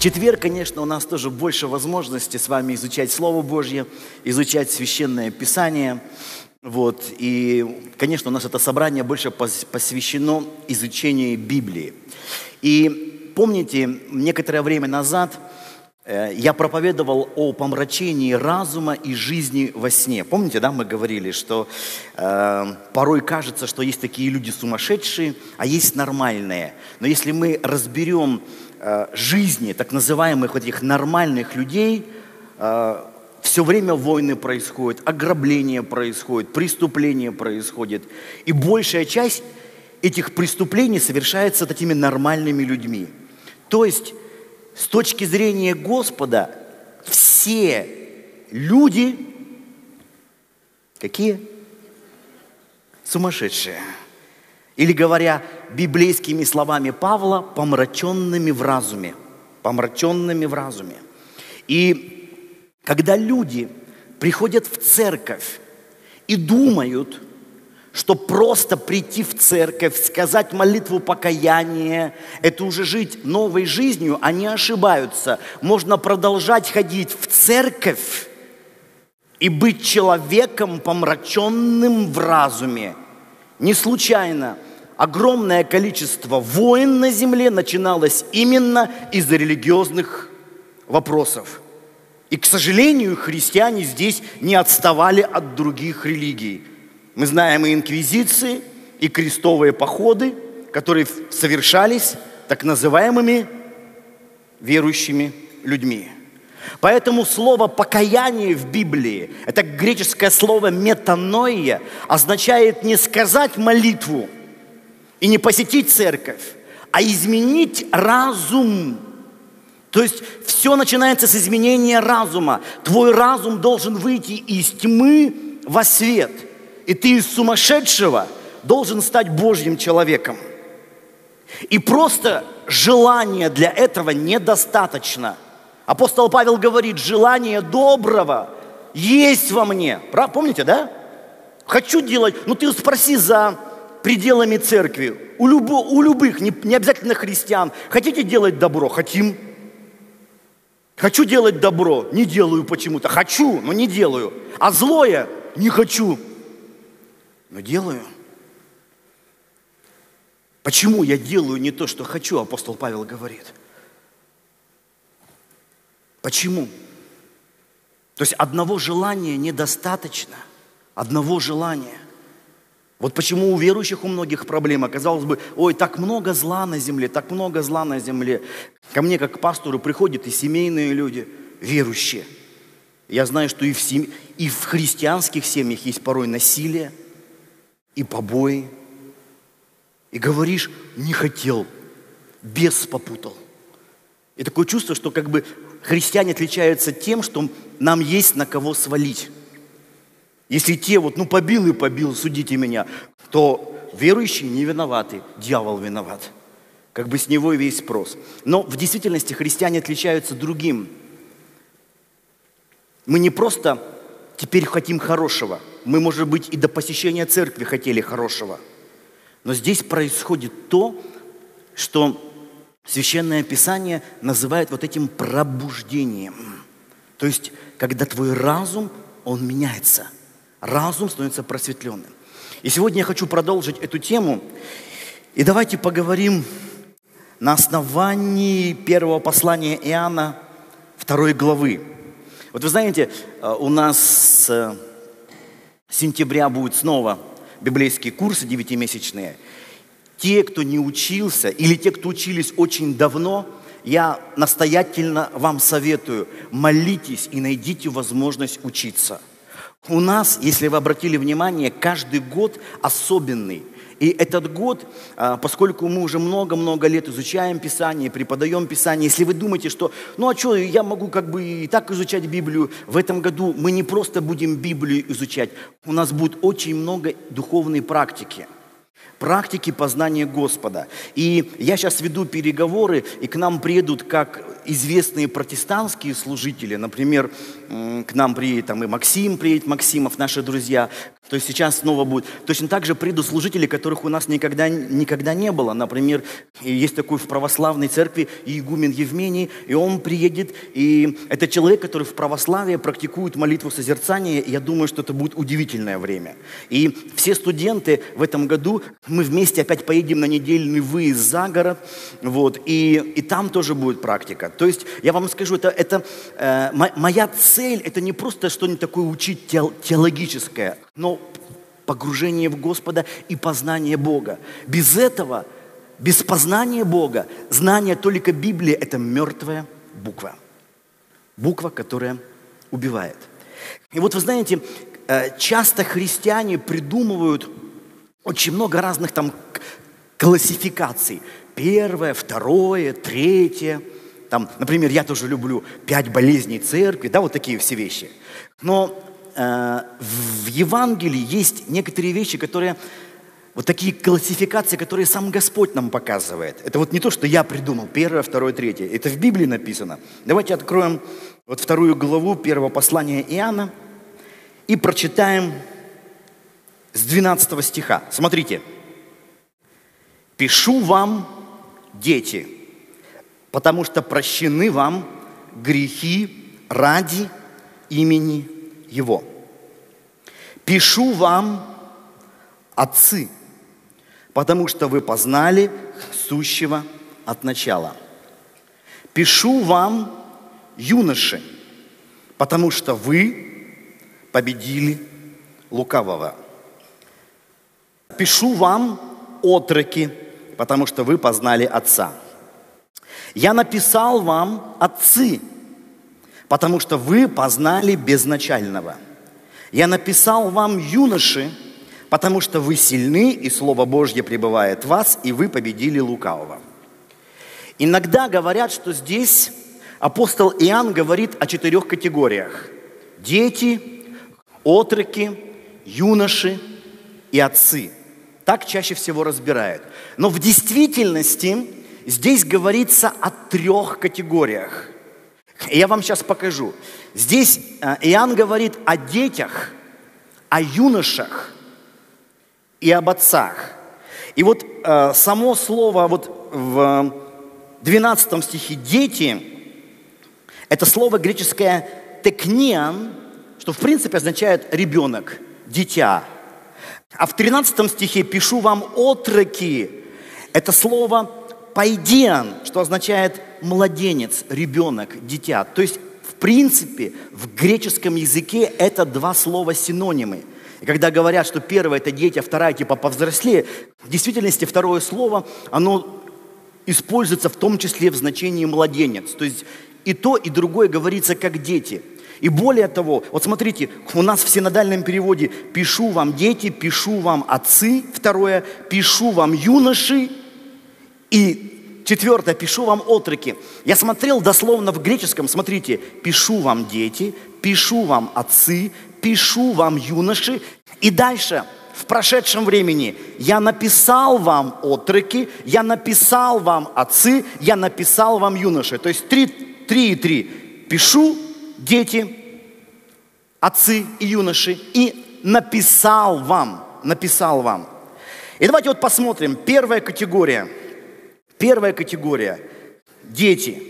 четверг, конечно, у нас тоже больше возможности с вами изучать Слово Божье, изучать Священное Писание. Вот. И, конечно, у нас это собрание больше посвящено изучению Библии. И помните, некоторое время назад э, я проповедовал о помрачении разума и жизни во сне. Помните, да, мы говорили, что э, порой кажется, что есть такие люди сумасшедшие, а есть нормальные. Но если мы разберем жизни так называемых вот этих нормальных людей э, все время войны происходят, ограбления происходят, преступления происходят. И большая часть этих преступлений совершается такими нормальными людьми. То есть, с точки зрения Господа, все люди какие? Сумасшедшие. Или говоря библейскими словами Павла, помраченными в разуме. Помраченными в разуме. И когда люди приходят в церковь и думают, что просто прийти в церковь, сказать молитву покаяния, это уже жить новой жизнью, они ошибаются. Можно продолжать ходить в церковь и быть человеком, помраченным в разуме. Не случайно – огромное количество войн на земле начиналось именно из-за религиозных вопросов. И, к сожалению, христиане здесь не отставали от других религий. Мы знаем и инквизиции, и крестовые походы, которые совершались так называемыми верующими людьми. Поэтому слово «покаяние» в Библии, это греческое слово «метаноия», означает не сказать молитву – и не посетить церковь, а изменить разум. То есть все начинается с изменения разума. Твой разум должен выйти из тьмы во свет. И ты из сумасшедшего должен стать Божьим человеком. И просто желания для этого недостаточно. Апостол Павел говорит, желание доброго есть во мне. Помните, да? Хочу делать, ну ты спроси за пределами церкви, у, любо, у любых, не, не обязательно христиан. Хотите делать добро? Хотим. Хочу делать добро, не делаю почему-то. Хочу, но не делаю. А злое не хочу, но делаю. Почему я делаю не то, что хочу, апостол Павел говорит. Почему? То есть одного желания недостаточно. Одного желания – вот почему у верующих у многих проблема. Казалось бы, ой, так много зла на земле, так много зла на земле. Ко мне, как к пастору, приходят и семейные люди, верующие. Я знаю, что и в, сем... и в христианских семьях есть порой насилие, и побои. И говоришь, не хотел, бес попутал. И такое чувство, что как бы христиане отличаются тем, что нам есть на кого свалить. Если те вот, ну побил и побил, судите меня, то верующие не виноваты, дьявол виноват. Как бы с него и весь спрос. Но в действительности христиане отличаются другим. Мы не просто теперь хотим хорошего. Мы, может быть, и до посещения церкви хотели хорошего. Но здесь происходит то, что Священное Писание называет вот этим пробуждением. То есть, когда твой разум, он меняется – разум становится просветленным. И сегодня я хочу продолжить эту тему. И давайте поговорим на основании первого послания Иоанна, второй главы. Вот вы знаете, э, у нас с сентября будет снова библейские курсы девятимесячные. Те, кто не учился, или те, кто учились очень давно, я настоятельно вам советую, молитесь и найдите возможность учиться – у нас, если вы обратили внимание, каждый год особенный. И этот год, а, поскольку мы уже много-много лет изучаем Писание, преподаем Писание, если вы думаете, что, ну а что, я могу как бы и так изучать Библию, в этом году мы не просто будем Библию изучать, у нас будет очень много духовной практики – практики познания Господа. И я сейчас веду переговоры, и к нам приедут как известные протестантские служители, например, к нам приедет там и Максим, приедет Максимов, наши друзья, То есть сейчас снова будет. Точно так же придут служители, которых у нас никогда, никогда не было. Например, есть такой в православной церкви игумен Евмений, и он приедет, и это человек, который в православии практикует молитву созерцания, и я думаю, что это будет удивительное время. И все студенты в этом году, мы вместе опять поедем на недельный выезд за город, вот, и, и там тоже будет практика. То есть я вам скажу, это, это э, моя цель, это не просто что-нибудь такое учить теологическое, но погружение в Господа и познание Бога. Без этого, без познания Бога, знание только Библии – это мертвая буква. Буква, которая убивает. И вот вы знаете, э, часто христиане придумывают очень много разных там классификаций. Первое, второе, третье. Там, например, я тоже люблю пять болезней церкви, да, вот такие все вещи. Но Э, в Евангелии есть некоторые вещи, которые, вот такие классификации, которые сам Господь нам показывает. Это вот не то, что я придумал, первое, второе, третье. Это в Библии написано. Давайте откроем вот вторую главу первого послания Иоанна и прочитаем с 12 стиха. Смотрите. «Пишу вам, дети, потому что прощены вам грехи ради имени его. Пишу вам, отцы, потому что вы познали сущего от начала. Пишу вам, юноши, потому что вы победили лукавого. Пишу вам, отроки, потому что вы познали Отца. Я написал вам, отцы, потому что вы познали безначального. Я написал вам, юноши, потому что вы сильны, и Слово Божье пребывает в вас, и вы победили лукавого. Иногда говорят, что здесь апостол Иоанн говорит о четырех категориях. Дети, отроки, юноши и отцы. Так чаще всего разбирают. Но в действительности здесь говорится о трех категориях – я вам сейчас покажу. Здесь э, Иоанн говорит о детях, о юношах и об отцах. И вот э, само слово вот в 12 стихе «дети» – это слово греческое «текниан», что в принципе означает «ребенок», «дитя». А в 13 стихе «пишу вам отроки» – это слово «пайдиан», что означает младенец, ребенок, дитя. То есть, в принципе, в греческом языке это два слова синонимы. И когда говорят, что первое это дети, а вторая типа повзрослее, в действительности второе слово, оно используется в том числе в значении младенец. То есть и то, и другое говорится как дети. И более того, вот смотрите, у нас в синодальном переводе «пишу вам дети», «пишу вам отцы», второе «пишу вам юноши», и Четвертое, пишу вам отроки. Я смотрел дословно в греческом, смотрите, пишу вам дети, пишу вам отцы, пишу вам юноши. И дальше, в прошедшем времени, я написал вам отроки, я написал вам отцы, я написал вам юноши. То есть три, три и три. Пишу, дети, отцы и юноши. И написал вам, написал вам. И давайте вот посмотрим. Первая категория – Первая категория – дети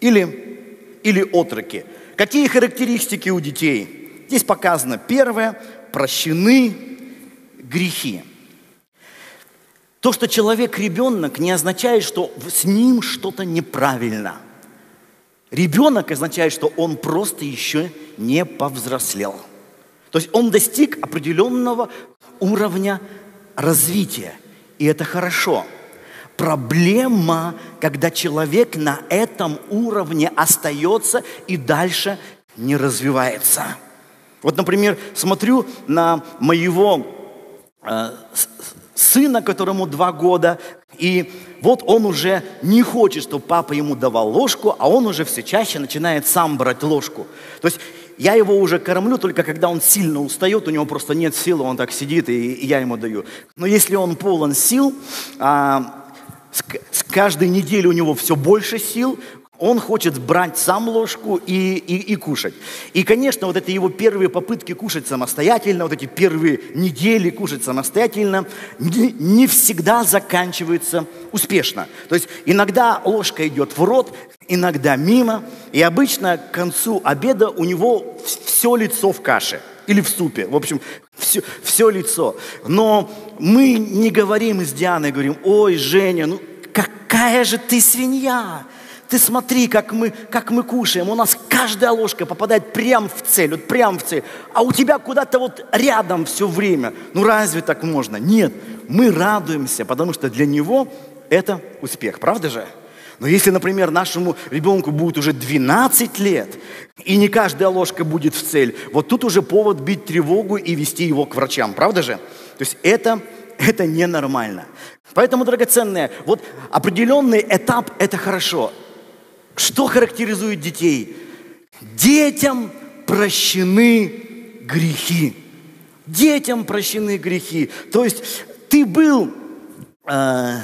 или, или отроки. Какие характеристики у детей? Здесь показано. Первое – прощены грехи. То, что человек ребенок, не означает, что с ним что-то неправильно. Ребенок означает, что он просто еще не повзрослел. То есть он достиг определенного уровня развития. И это хорошо – Проблема, когда человек на этом уровне остается и дальше не развивается. Вот, например, смотрю на моего э, сына, которому два года, и вот он уже не хочет, чтобы папа ему давал ложку, а он уже все чаще начинает сам брать ложку. То есть я его уже кормлю только когда он сильно устает, у него просто нет сил, он так сидит, и, я ему даю. Но если он полон сил, а, с каждой неделей у него все больше сил, Он хочет брать сам ложку и, и, и кушать. И, конечно, вот эти его первые попытки кушать самостоятельно, вот эти первые недели кушать самостоятельно, не, не всегда заканчиваются успешно. То есть иногда ложка идет в рот, иногда мимо, и обычно к концу обеда у него все лицо в каше или в супе. В общем, все, все лицо. Но мы не говорим с Дианой, говорим, ой, Женя, ну какая же ты свинья. Ты смотри, как мы, как мы кушаем. У нас каждая ложка попадает прямо в цель, вот прямо в цель. А у тебя куда-то вот рядом все время. Ну разве так можно? Нет, мы радуемся, потому что для него это успех. Правда же? Но если, например, нашему ребенку будет уже 12 лет, и не каждая ложка будет в цель, вот тут уже повод бить тревогу и вести его к врачам. Правда же? То есть это, это ненормально. Поэтому, драгоценные, вот определенный этап – это хорошо. Что характеризует детей? Детям прощены грехи. Детям прощены грехи. То есть ты был э,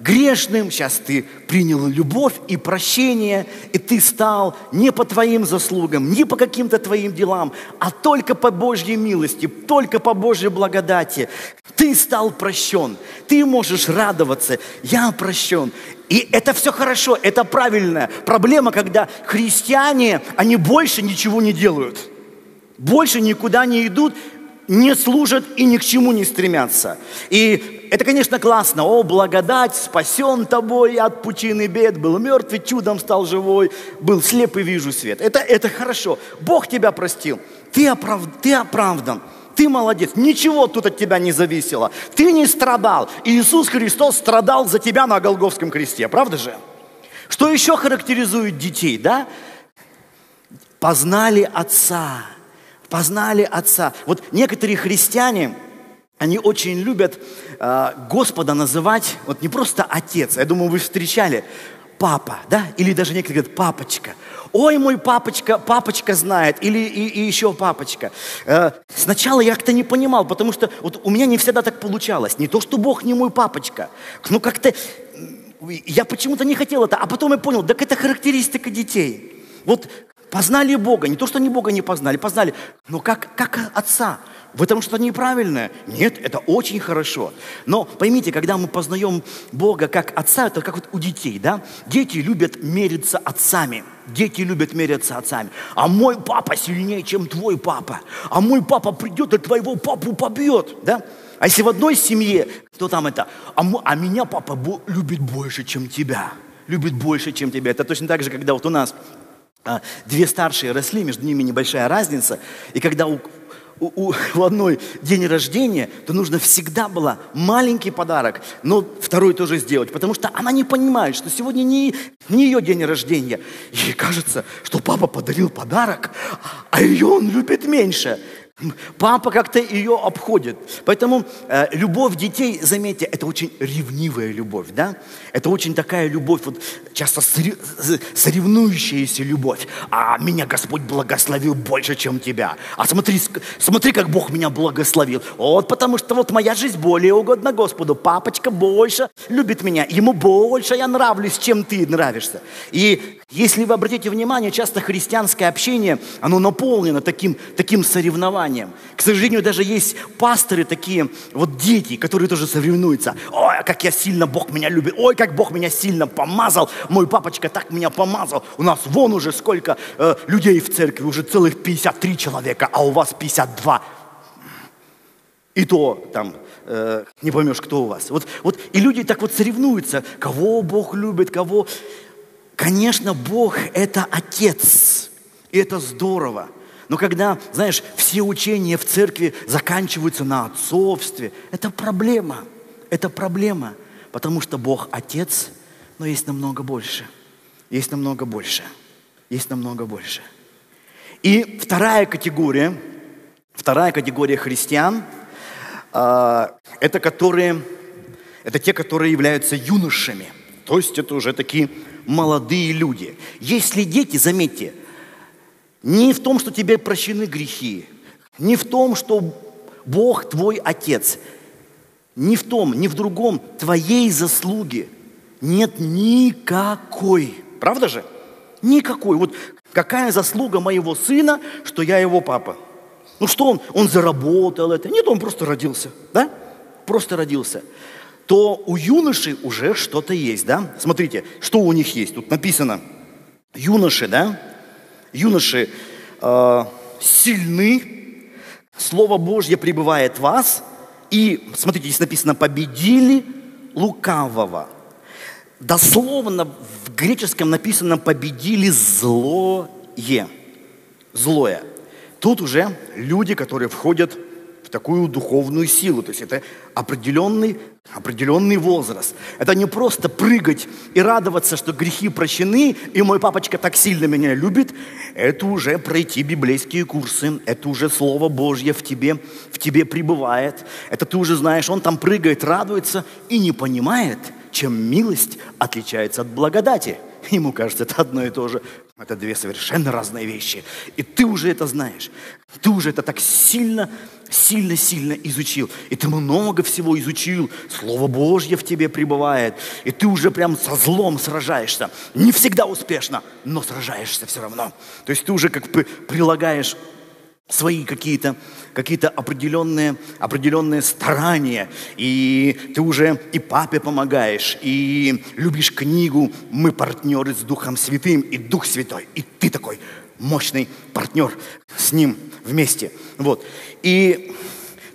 грешным, сейчас ты принял любовь и прощение, и ты стал не по твоим заслугам, не по каким-то твоим делам, а только по Божьей милости, только по Божьей благодати. Ты стал прощен, ты можешь радоваться, я прощен. И это все хорошо, это правильно. Проблема, когда христиане, они больше ничего не делают, больше никуда не идут, не служат и ни к чему не стремятся. И это, конечно, классно. О, благодать, спасен тобой от пучины бед, был мертвый, чудом стал живой, был слеп и вижу свет. Это, это хорошо. Бог тебя простил. Ты, оправ... ты оправдан. Ты молодец. Ничего тут от тебя не зависело. Ты не страдал. Иисус Христос страдал за тебя на Голговском кресте. Правда же? Что еще характеризует детей, да? Познали Отца познали Отца. Вот некоторые христиане, они очень любят э, Господа называть вот не просто Отец, я думаю, вы встречали, папа, да, или даже некоторые говорят папочка. Ой, мой папочка, папочка знает, или и, и еще папочка. Э, сначала я как-то не понимал, потому что вот у меня не всегда так получалось. Не то, что Бог не мой папочка, ну как-то я почему-то не хотел это, а потом я понял, так это характеристика детей. Вот Познали Бога. Не то, что они Бога не познали, познали. Но как, как Отца. В этом что-то неправильное? Нет, это очень хорошо. Но поймите, когда мы познаем Бога как Отца, это как вот у детей, да? Дети любят мериться отцами. Дети любят мериться отцами. А мой папа сильнее, чем твой папа. А мой папа придет и твоего папу побьет, да? А если в одной семье, то там это, а, а меня папа любит больше, чем тебя. Любит больше, чем тебя. Это точно так же, когда вот у нас а, две старшие росли, между ними небольшая разница. И когда у, у, у одной день рождения, то нужно всегда было маленький подарок, но второй тоже сделать, потому что она не понимает, что сегодня не, не ее день рождения. Ей кажется, что папа подарил подарок, а ее он любит меньше. Папа как-то ее обходит. Поэтому э, любовь детей, заметьте, это очень ревнивая любовь, да? Это очень такая любовь, вот часто соревнующаяся любовь. А меня Господь благословил больше, чем тебя. А смотри, смотри, как Бог меня благословил. Вот потому что вот моя жизнь более угодна Господу. Папочка больше любит меня. Ему больше я нравлюсь, чем ты нравишься. И если вы обратите внимание, часто христианское общение, оно наполнено таким, таким соревнованием. К сожалению, даже есть пасторы такие, вот дети, которые тоже соревнуются. Ой, как я сильно Бог меня любит. Ой, как Бог меня сильно помазал. Мой папочка так меня помазал. У нас вон уже сколько э, людей в церкви, уже целых 53 человека, а у вас 52. И то там э, не поймешь, кто у вас. Вот, вот, и люди так вот соревнуются, кого Бог любит, кого... Конечно, Бог – это Отец, и это здорово. Но когда, знаешь, все учения в церкви заканчиваются на отцовстве, это проблема. Это проблема, потому что Бог Отец, но есть намного больше. Есть намного больше. Есть намного больше. И вторая категория, вторая категория христиан, э, это которые, это те, которые являются юношами. То есть это уже такие молодые люди. Если дети, заметьте, не в том, что тебе прощены грехи, не в том, что Бог твой Отец, не в том, не в другом, твоей заслуги нет никакой. Правда же? Никакой. Вот какая заслуга моего сына, что я его папа? Ну что он? Он заработал это. Нет, он просто родился, да? Просто родился. То у юноши уже что-то есть, да? Смотрите, что у них есть. Тут написано, юноши, да? Юноши э, сильны, Слово Божье пребывает в вас. И, смотрите, здесь написано, победили лукавого. Дословно в греческом написано «победили злое». Злое. Тут уже люди, которые входят в такую духовную силу. То есть это определенный, определенный возраст. Это не просто прыгать и радоваться, что грехи прощены, и мой папочка так сильно меня любит. Это уже пройти библейские курсы. Это уже Слово Божье в тебе, в тебе пребывает. Это ты уже знаешь, он там прыгает, радуется и не понимает – чем милость отличается от благодати. Ему кажется, это одно и то же. Это две совершенно разные вещи. И ты уже это знаешь. Ты уже это так сильно, сильно, сильно изучил. И ты много всего изучил. Слово Божье в тебе пребывает. И ты уже прям со злом сражаешься. Не всегда успешно, но сражаешься все равно. То есть ты уже как бы прилагаешь свои какие-то какие определенные, определенные старания, и ты уже и папе помогаешь, и любишь книгу, мы партнеры с Духом Святым, и Дух Святой, и ты такой мощный партнер с ним вместе. Вот. И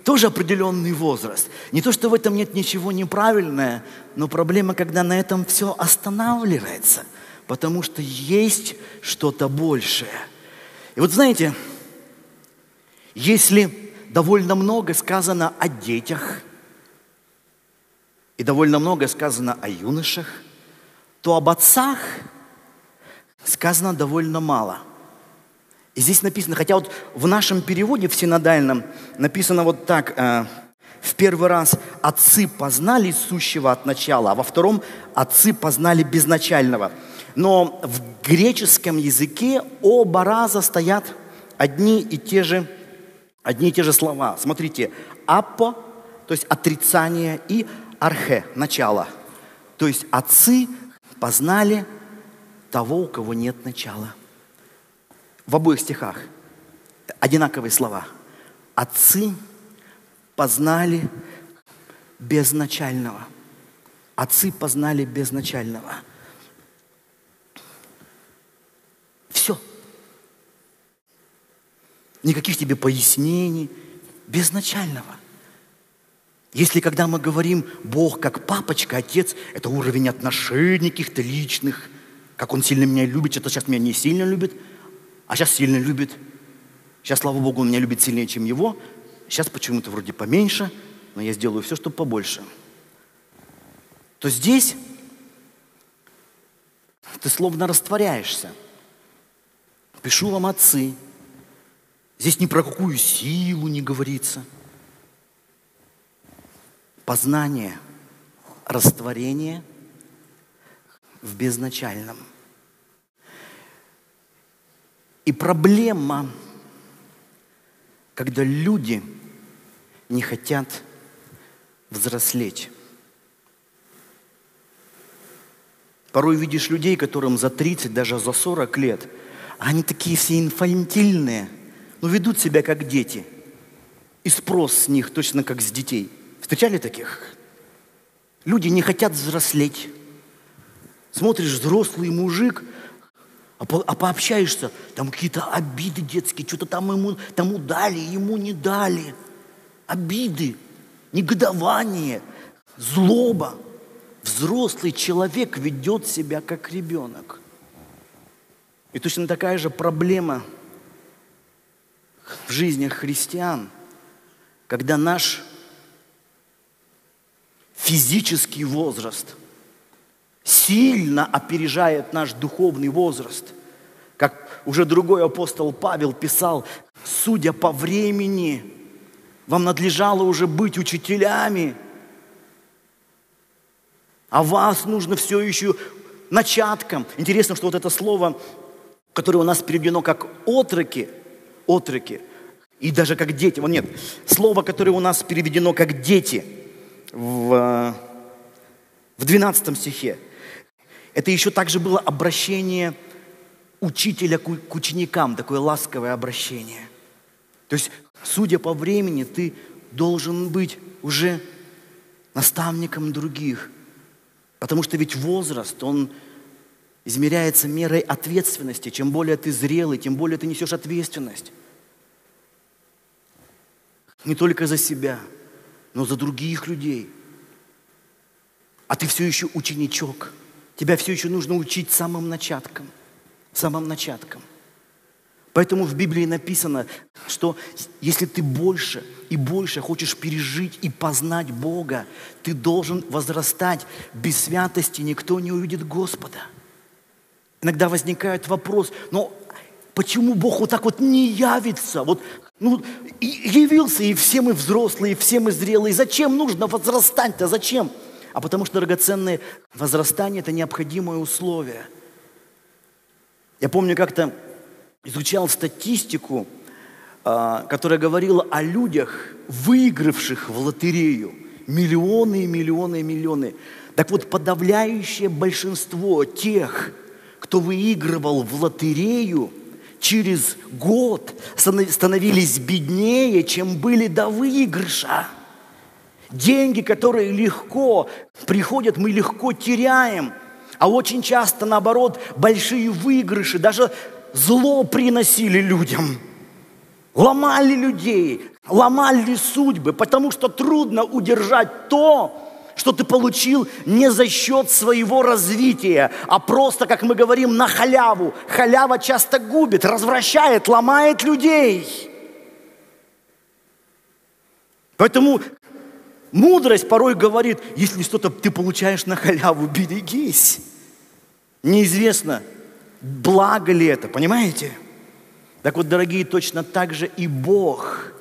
тоже определенный возраст. Не то, что в этом нет ничего неправильного, но проблема, когда на этом все останавливается, потому что есть что-то большее. И вот знаете, если довольно много сказано о детях и довольно много сказано о юношах, то об отцах сказано довольно мало. И здесь написано, хотя вот в нашем переводе, в синодальном, написано вот так, э, в первый раз отцы познали сущего от начала, а во втором отцы познали безначального. Но в греческом языке оба раза стоят одни и те же Одни и те же слова. Смотрите, апо, то есть отрицание, и архе, начало. То есть отцы познали того, у кого нет начала. В обоих стихах одинаковые слова. Отцы познали безначального. Отцы познали безначального. Все. Никаких тебе пояснений, безначального. Если когда мы говорим Бог как папочка, отец, это уровень отношений каких-то личных, как он сильно меня любит, что-то сейчас меня не сильно любит, а сейчас сильно любит. Сейчас, слава Богу, он меня любит сильнее, чем его. Сейчас почему-то вроде поменьше, но я сделаю все, чтобы побольше. То здесь ты словно растворяешься. Пишу вам отцы, Здесь ни про какую силу не говорится. Познание, растворение в безначальном. И проблема, когда люди не хотят взрослеть. Порой видишь людей, которым за 30, даже за 40 лет, а они такие все инфантильные – но ну, ведут себя как дети. И спрос с них точно как с детей. Встречали таких? Люди не хотят взрослеть. Смотришь, взрослый мужик, а, а пообщаешься, там какие-то обиды детские, что-то там ему тому дали, ему не дали. Обиды, негодование, злоба. Взрослый человек ведет себя как ребенок. И точно такая же проблема – в жизнях христиан, когда наш физический возраст сильно опережает наш духовный возраст. Как уже другой апостол Павел писал, судя по времени, вам надлежало уже быть учителями, а вас нужно все еще начатком. Интересно, что вот это слово, которое у нас переведено как отроки – отроки. И даже как дети. Вот нет, слово, которое у нас переведено как дети в, в 12 стихе, это еще также было обращение учителя к ученикам, такое ласковое обращение. То есть, судя по времени, ты должен быть уже наставником других. Потому что ведь возраст, он измеряется мерой ответственности. Чем более ты зрелый, тем более ты несешь ответственность. Не только за себя, но за других людей. А ты все еще ученичок. Тебя все еще нужно учить самым начаткам. Самым начаткам. Поэтому в Библии написано, что если ты больше и больше хочешь пережить и познать Бога, ты должен возрастать. Без святости никто не увидит Господа. Иногда возникает вопрос, но почему Бог вот так вот не явится? Вот, ну, явился, и все мы взрослые, и все мы зрелые. Зачем нужно возрастать-то? Зачем? А потому что драгоценное возрастание – это необходимое условие. Я помню, как-то изучал статистику, а, которая говорила о людях, выигравших в лотерею миллионы и миллионы и миллионы. Так вот, подавляющее большинство тех, кто выигрывал в лотерею, через год становились беднее, чем были до выигрыша. Деньги, которые легко приходят, мы легко теряем. А очень часто, наоборот, большие выигрыши, даже зло приносили людям. Ломали людей, ломали судьбы, потому что трудно удержать то, что ты получил не за счет своего развития, а просто, как мы говорим, на халяву. Халява часто губит, развращает, ломает людей. Поэтому мудрость порой говорит, если что-то ты получаешь на халяву, берегись. Неизвестно, Благо ли это, понимаете? Так вот, дорогие, точно так же и Бог.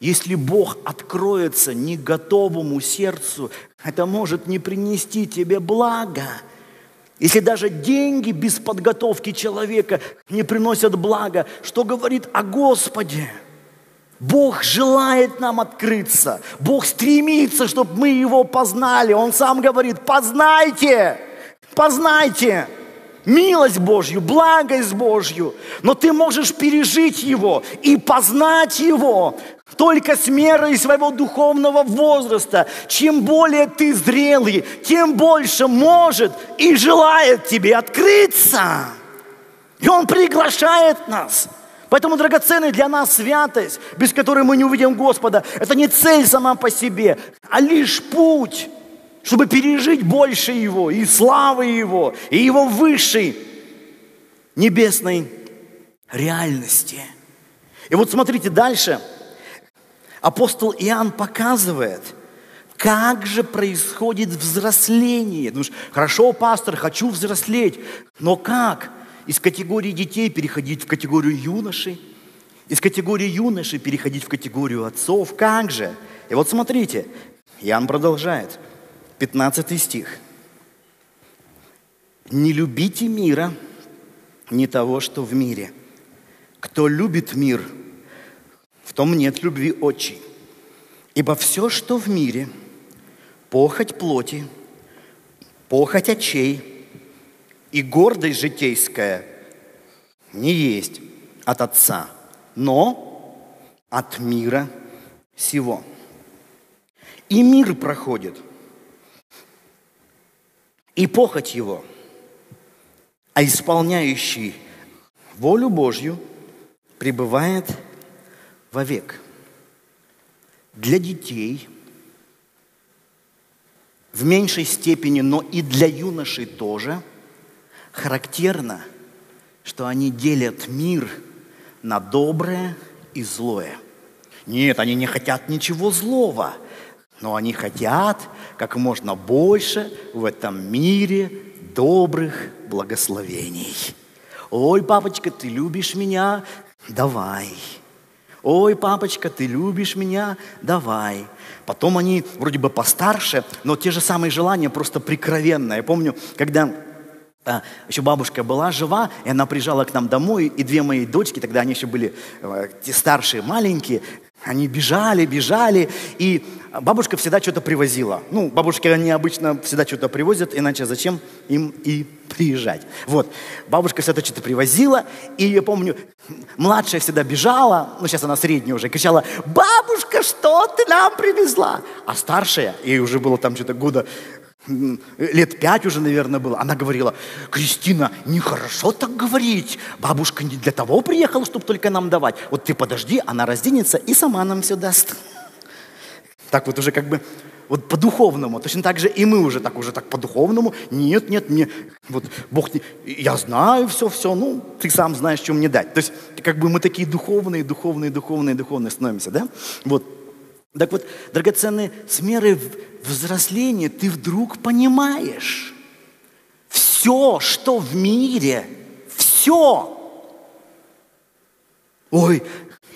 Если Бог откроется не готовому сердцу, это может не принести тебе блага. Если даже деньги без подготовки человека не приносят блага, что говорит о Господе? Бог желает нам открыться. Бог стремится, чтобы мы Его познали. Он сам говорит, познайте, познайте милость Божью, благость Божью, но ты можешь пережить его и познать его только с мерой своего духовного возраста. Чем более ты зрелый, тем больше может и желает тебе открыться. И он приглашает нас. Поэтому драгоценная для нас святость, без которой мы не увидим Господа, это не цель сама по себе, а лишь путь чтобы пережить больше Его, и славы Его, и Его высшей небесной реальности. И вот смотрите дальше. Апостол Иоанн показывает, как же происходит взросление. Думаешь, хорошо, пастор, хочу взрослеть, но как? Из категории детей переходить в категорию юношей, из категории юношей переходить в категорию отцов. Как же? И вот смотрите, Иоанн продолжает – 15 стих. «Не любите мира, не того, что в мире. Кто любит мир, в том нет любви отчей. Ибо все, что в мире, похоть плоти, похоть очей и гордость житейская не есть от Отца, но от мира сего. И мир проходит – и похоть его, а исполняющий волю Божью пребывает вовек. Для детей в меньшей степени, но и для юношей тоже характерно, что они делят мир на доброе и злое. Нет, они не хотят ничего злого – но они хотят как можно больше в этом мире добрых благословений. Ой, папочка, ты любишь меня? Давай. Ой, папочка, ты любишь меня? Давай. Потом они вроде бы постарше, но те же самые желания, просто прикровенно. Я помню, когда еще бабушка была жива, и она приезжала к нам домой, и две мои дочки, тогда они еще были э, те старшие, маленькие, они бежали, бежали, и бабушка всегда что-то привозила. Ну, бабушки, они обычно всегда что-то привозят, иначе зачем им и приезжать. Вот, бабушка всегда что-то привозила, и я помню, младшая всегда бежала, ну, сейчас она средняя уже, кричала, бабушка, что ты нам привезла? А старшая, ей уже было там что-то года лет пять уже, наверное, было, она говорила, Кристина, нехорошо так говорить, бабушка не для того приехала, чтобы только нам давать. Вот ты подожди, она разденется и сама нам все даст. Так вот уже как бы вот по-духовному. Точно так же и мы уже так, уже так по-духовному. Нет, нет, мне, вот Бог, не, я знаю все, все, ну, ты сам знаешь, что мне дать. То есть как бы мы такие духовные, духовные, духовные, духовные становимся, да? Вот. Так вот, драгоценные, с мерой взросления ты вдруг понимаешь, все, что в мире, все. Ой,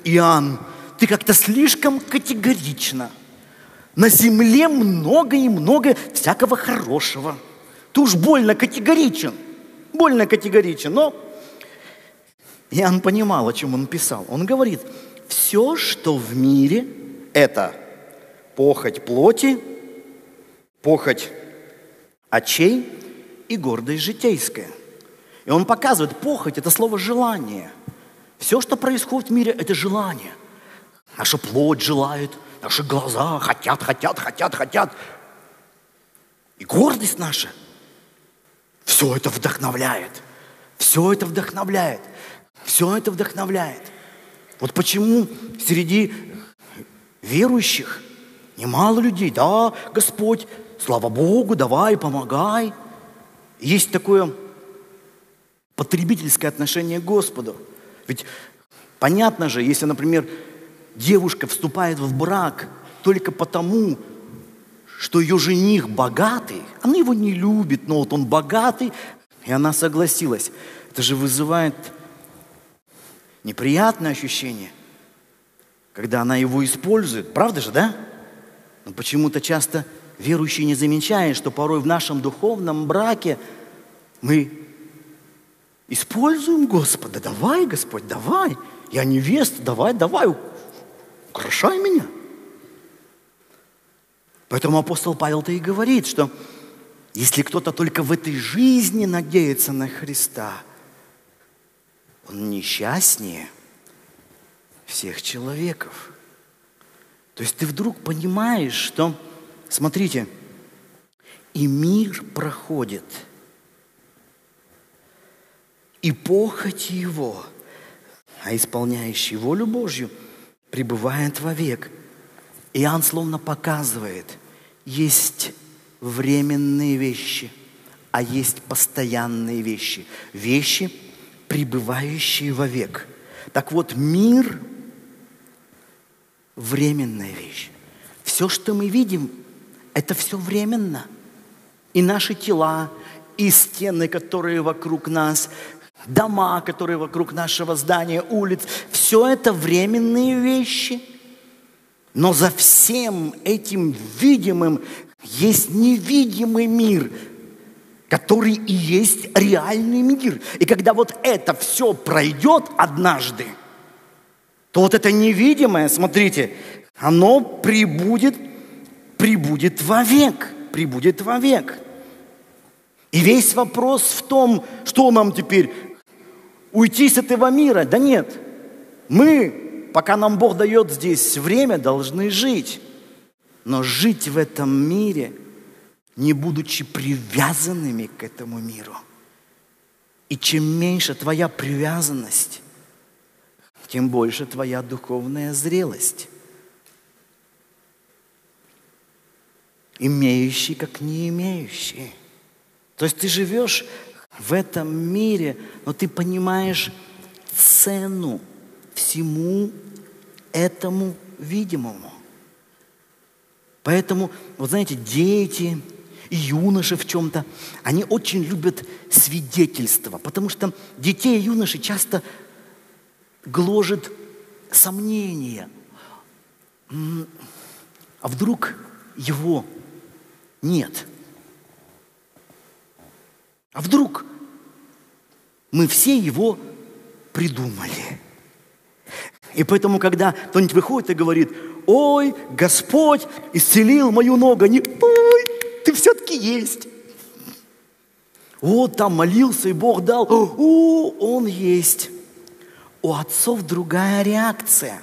Иоанн, ты как-то слишком категорично. На земле много и много всякого хорошего. Ты уж больно категоричен. Больно категоричен. Но Иоанн понимал, о чем он писал. Он говорит, все, что в мире – это похоть плоти, похоть очей и гордость житейская. И он показывает, похоть – это слово «желание». Все, что происходит в мире, это желание. Наша плоть желает, наши глаза хотят, хотят, хотят, хотят. И гордость наша – все это вдохновляет. Все это вдохновляет. Все это вдохновляет. Вот почему среди верующих, немало людей. Да, Господь, слава Богу, давай, помогай. Есть такое потребительское отношение к Господу. Ведь понятно же, если, например, девушка вступает в брак только потому, что ее жених богатый, она его не любит, но вот он богатый, и она согласилась. Это же вызывает неприятное ощущение – когда она его использует. Правда же, да? Но почему-то часто верующие не замечают, что порой в нашем духовном браке мы используем Господа. Давай, Господь, давай. Я невеста, давай, давай, украшай меня. Поэтому апостол Павел-то и говорит, что если кто-то только в этой жизни надеется на Христа, он несчастнее – всех человеков. То есть ты вдруг понимаешь, что, смотрите, и мир проходит, и похоть его, а исполняющий волю Божью пребывает вовек. Иоанн словно показывает, есть временные вещи, а есть постоянные вещи. Вещи, пребывающие вовек. Так вот, мир – временная вещь. Все, что мы видим, это все временно. И наши тела, и стены, которые вокруг нас, дома, которые вокруг нашего здания, улиц, все это временные вещи. Но за всем этим видимым есть невидимый мир, который и есть реальный мир. И когда вот это все пройдет однажды – то вот это невидимое, смотрите, оно прибудет, прибудет вовек, прибудет вовек. И весь вопрос в том, что нам теперь, уйти с этого мира? Да нет, мы, пока нам Бог дает здесь время, должны жить. Но жить в этом мире, не будучи привязанными к этому миру. И чем меньше твоя привязанность, тем больше твоя духовная зрелость. Имеющий, как не имеющий. То есть ты живешь в этом мире, но ты понимаешь цену всему этому видимому. Поэтому, вот знаете, дети и юноши в чем-то, они очень любят свидетельство, потому что детей и юноши часто гложет сомнение. А вдруг его нет? А вдруг Мы все его придумали. И поэтому, когда кто-нибудь выходит и говорит, ой, Господь исцелил мою ногу, не, ой, ты все-таки есть. Вот там молился, и Бог дал, о, он есть. У отцов другая реакция.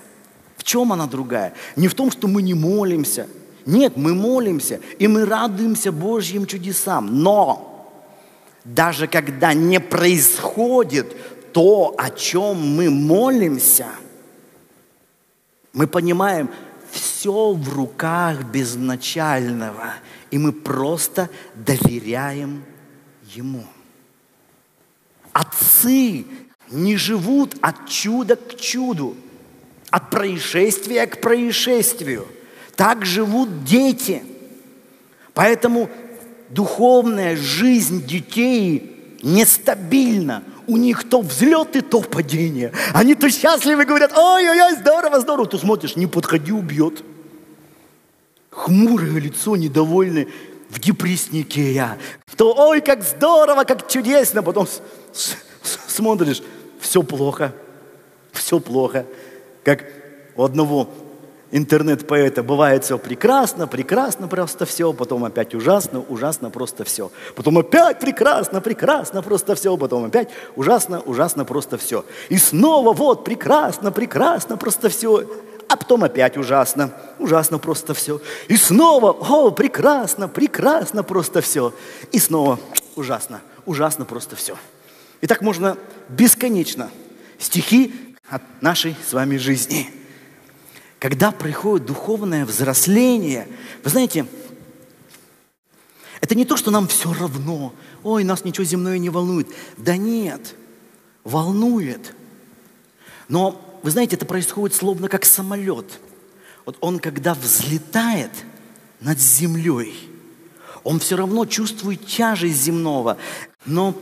В чем она другая? Не в том, что мы не молимся. Нет, мы молимся, и мы радуемся Божьим чудесам. Но даже когда не происходит то, о чем мы молимся, мы понимаем, все в руках безначального, и мы просто доверяем Ему. Отцы не живут от чуда к чуду, от происшествия к происшествию. Так живут дети. Поэтому духовная жизнь детей нестабильна. У них то взлеты, то падение. Они то счастливы говорят, ой-ой-ой, здорово, здорово. Ты смотришь, не подходи, убьет. Хмурое лицо, недовольное, в депресснике я. То, ой, как здорово, как чудесно. Потом смотришь, все плохо, все плохо. Как у одного интернет-поэта бывает все прекрасно, прекрасно просто все, потом опять ужасно, ужасно просто все. Потом опять прекрасно, прекрасно просто все, потом опять ужасно, ужасно просто все. И снова вот прекрасно, прекрасно просто все, а потом опять ужасно, ужасно просто все. И снова, о, прекрасно, прекрасно просто все. И снова ужасно, ужасно просто все. И так можно бесконечно стихи от нашей с вами жизни. Когда приходит духовное взросление, вы знаете, это не то, что нам все равно, ой, нас ничего земное не волнует. Да нет, волнует. Но, вы знаете, это происходит словно как самолет. Вот он, когда взлетает над землей, он все равно чувствует тяжесть земного, но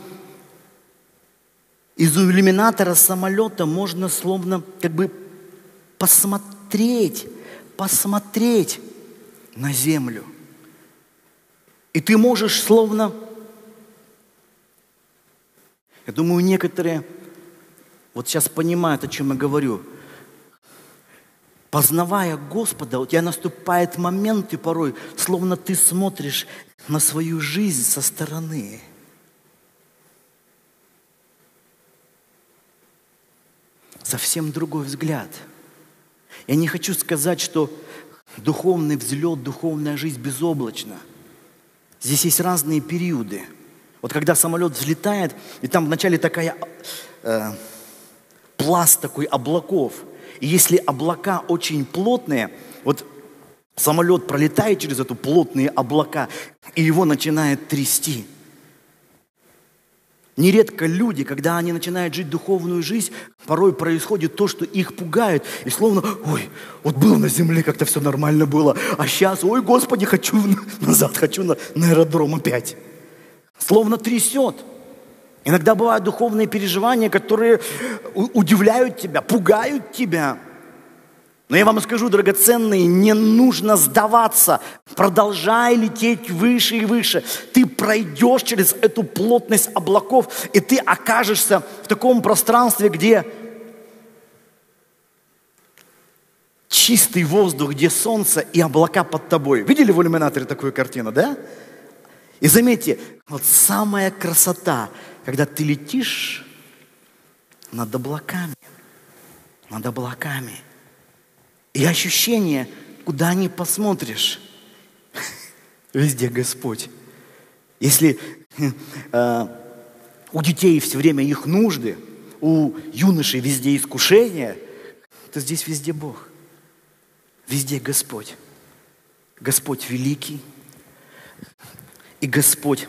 из иллюминатора самолета можно словно как бы посмотреть, посмотреть на землю. И ты можешь словно, я думаю, некоторые вот сейчас понимают, о чем я говорю. Познавая Господа, у тебя наступает момент, и порой, словно ты смотришь на свою жизнь со стороны – совсем другой взгляд. Я не хочу сказать, что духовный взлет, духовная жизнь безоблачна. Здесь есть разные периоды. Вот когда самолет взлетает, и там вначале такая э, пласт такой облаков. И если облака очень плотные, вот самолет пролетает через эту плотные облака, и его начинает трясти – Нередко люди, когда они начинают жить духовную жизнь, порой происходит то, что их пугает. И словно, ой, вот был на земле, как-то все нормально было, а сейчас, ой, Господи, хочу назад, хочу на, на аэродром опять. Словно трясет. Иногда бывают духовные переживания, которые удивляют тебя, пугают тебя – но я вам скажу, драгоценные, не нужно сдаваться. Продолжай лететь выше и выше. Ты пройдешь через эту плотность облаков, и ты окажешься в таком пространстве, где чистый воздух, где солнце и облака под тобой. Видели в иллюминаторе такую картину, да? И заметьте, вот самая красота, когда ты летишь над облаками, над облаками – и ощущение, куда ни посмотришь, везде Господь. Если э, у детей все время их нужды, у юношей везде искушения, то здесь везде Бог. Везде Господь. Господь великий. И Господь,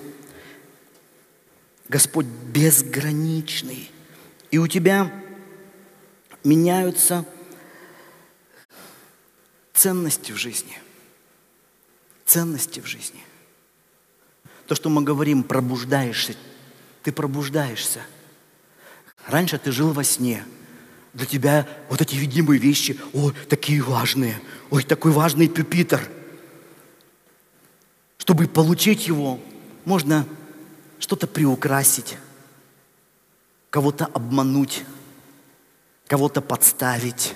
Господь безграничный. И у тебя меняются ценности в жизни. Ценности в жизни. То, что мы говорим, пробуждаешься, ты пробуждаешься. Раньше ты жил во сне. Для тебя вот эти видимые вещи, ой, такие важные, ой, такой важный пюпитер. Чтобы получить его, можно что-то приукрасить. кого-то обмануть, кого-то подставить.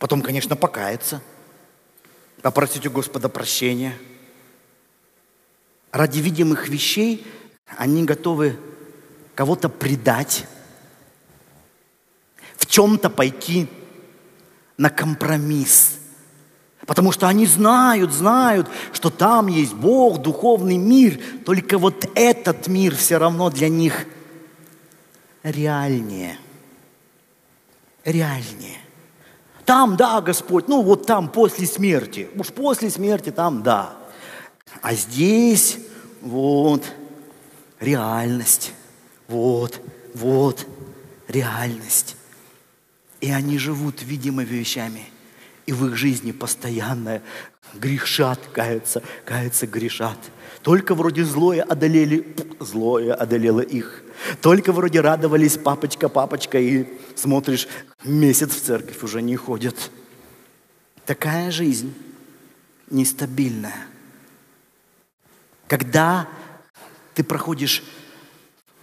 Потом, конечно, покаяться, попросить у Господа прощения. Ради видимых вещей они готовы кого-то предать, в чем-то пойти на компромисс. Потому что они знают, знают, что там есть Бог, духовный мир. Только вот этот мир все равно для них реальнее. Реальнее. Там, да, Господь, ну вот там после смерти. Уж после смерти там, да. А здесь вот реальность. Вот, вот реальность. И они живут видимыми вещами. И в их жизни постоянно грешат, каются, каются, грешат. Только вроде злое одолели, злое одолело их. Только вроде радовались папочка, папочка, и смотришь, месяц в церковь уже не ходят. Такая жизнь нестабильная. Когда ты проходишь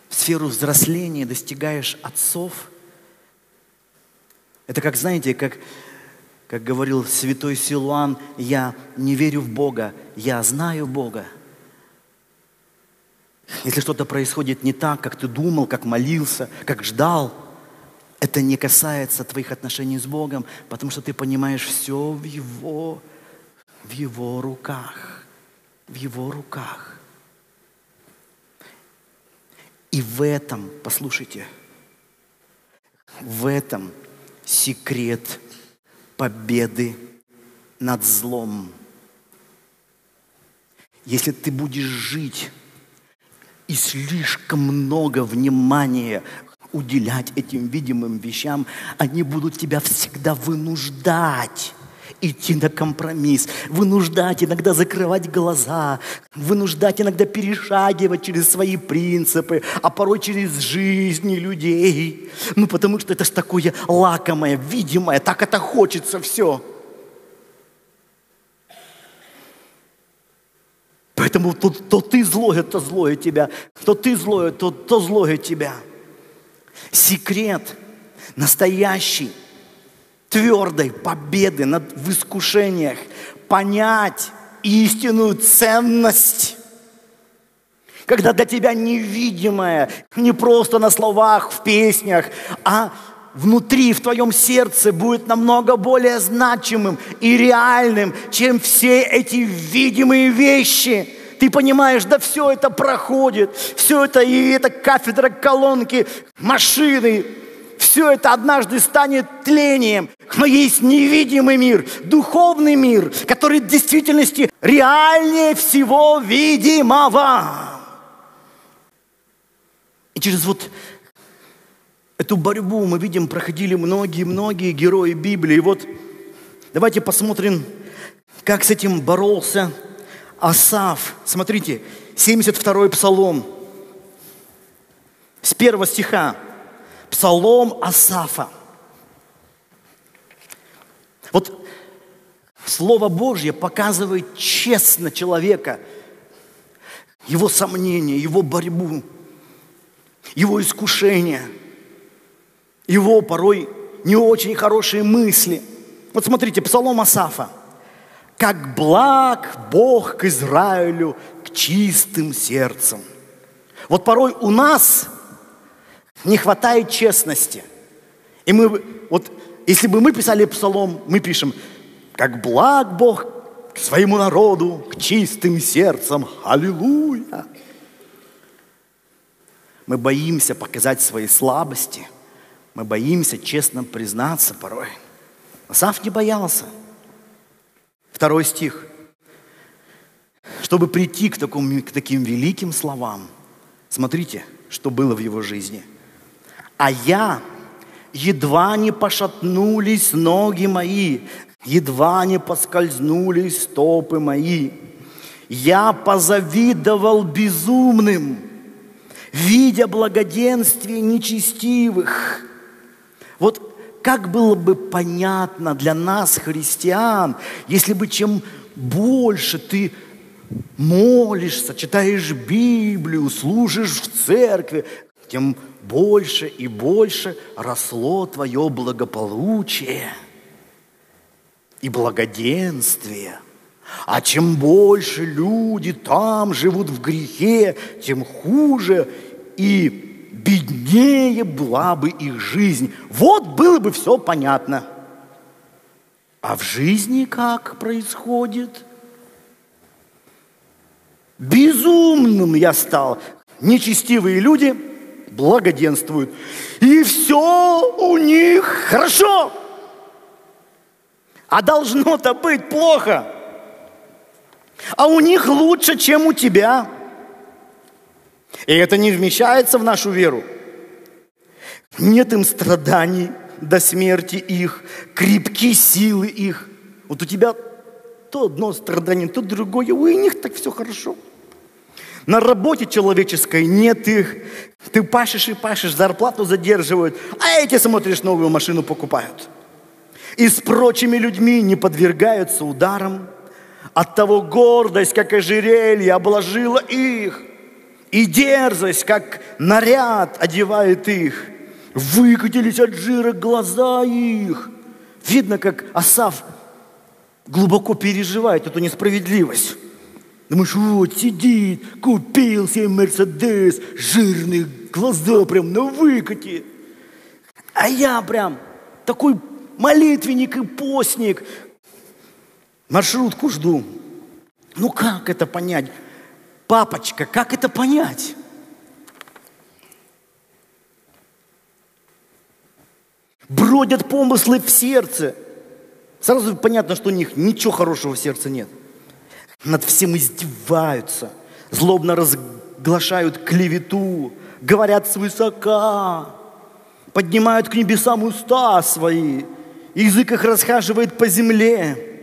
в сферу взросления, достигаешь отцов, это как, знаете, как, как говорил святой Силуан, я не верю в Бога, я знаю Бога – если что-то происходит не так, как ты думал, как молился, как ждал, это не касается твоих отношений с Богом, потому что ты понимаешь все в Его, в Его руках. В Его руках. И в этом, послушайте, в этом секрет победы над злом. Если ты будешь жить и слишком много внимания уделять этим видимым вещам, они будут тебя всегда вынуждать идти на компромисс, вынуждать иногда закрывать глаза, вынуждать иногда перешагивать через свои принципы, а порой через жизни людей. Ну, потому что это ж такое лакомое, видимое, так это хочется все. Поэтому то, то ты злое, то злое тебя, то ты злое, то, то злое тебя. Секрет настоящий, твердой победы над, в искушениях, понять истинную ценность когда для тебя невидимое, не просто на словах, в песнях, а внутри, в твоем сердце будет намного более значимым и реальным, чем все эти видимые вещи. Ты понимаешь, да все это проходит, все это, и это кафедра, колонки, машины, все это однажды станет тлением. Но есть невидимый мир, духовный мир, который в действительности реальнее всего видимого. И через вот эту борьбу мы видим, проходили многие-многие герои Библии. И вот давайте посмотрим, как с этим боролся Асав. Смотрите, 72-й псалом, с первого стиха. Псалом Асафа. Вот Слово Божье показывает честно человека, его сомнения, его борьбу, его искушения, его порой не очень хорошие мысли. Вот смотрите, Псалом Асафа – как благ Бог к Израилю, к чистым сердцам. Вот порой у нас не хватает честности. И мы, вот если бы мы писали псалом, мы пишем, как благ Бог к своему народу, к чистым сердцам. Аллилуйя! Мы боимся показать свои слабости. Мы боимся честно признаться порой. Асав не боялся – Второй стих. Чтобы прийти к, такому, к таким великим словам, смотрите, что было в его жизни. А я, едва не пошатнулись ноги мои, едва не поскользнулись стопы мои. Я позавидовал безумным, видя благоденствие нечестивых. Вот как было бы понятно для нас, христиан, если бы чем больше ты молишься, читаешь Библию, служишь в церкви, тем больше и больше росло твое благополучие и благоденствие. А чем больше люди там живут в грехе, тем хуже и беднее была бы их жизнь. Вот было бы все понятно. А в жизни как происходит? Безумным я стал. Нечестивые люди благоденствуют. И все у них хорошо. А должно-то быть плохо. А у них лучше, чем у тебя. И это не вмещается в нашу веру. Нет им страданий до смерти их, крепки силы их. Вот у тебя то одно страдание, то другое, у них так все хорошо. На работе человеческой нет их. Ты пашешь и пашешь, зарплату задерживают, а эти, смотришь, новую машину покупают. И с прочими людьми не подвергаются ударам. От того гордость, как ожерелье, обложила их. И дерзость, как наряд, одевает их. Выкатились от жира глаза их. Видно, как Асав глубоко переживает эту несправедливость. Думаешь, вот сидит, купил себе Мерседес, жирный, глаза прям на выкате. А я прям такой молитвенник и постник. Маршрутку жду. Ну как это понять? Папочка, как это понять? Бродят помыслы в сердце. Сразу понятно, что у них ничего хорошего в сердце нет над всем издеваются, злобно разглашают клевету, говорят свысока, поднимают к небесам уста свои, язык их расхаживает по земле.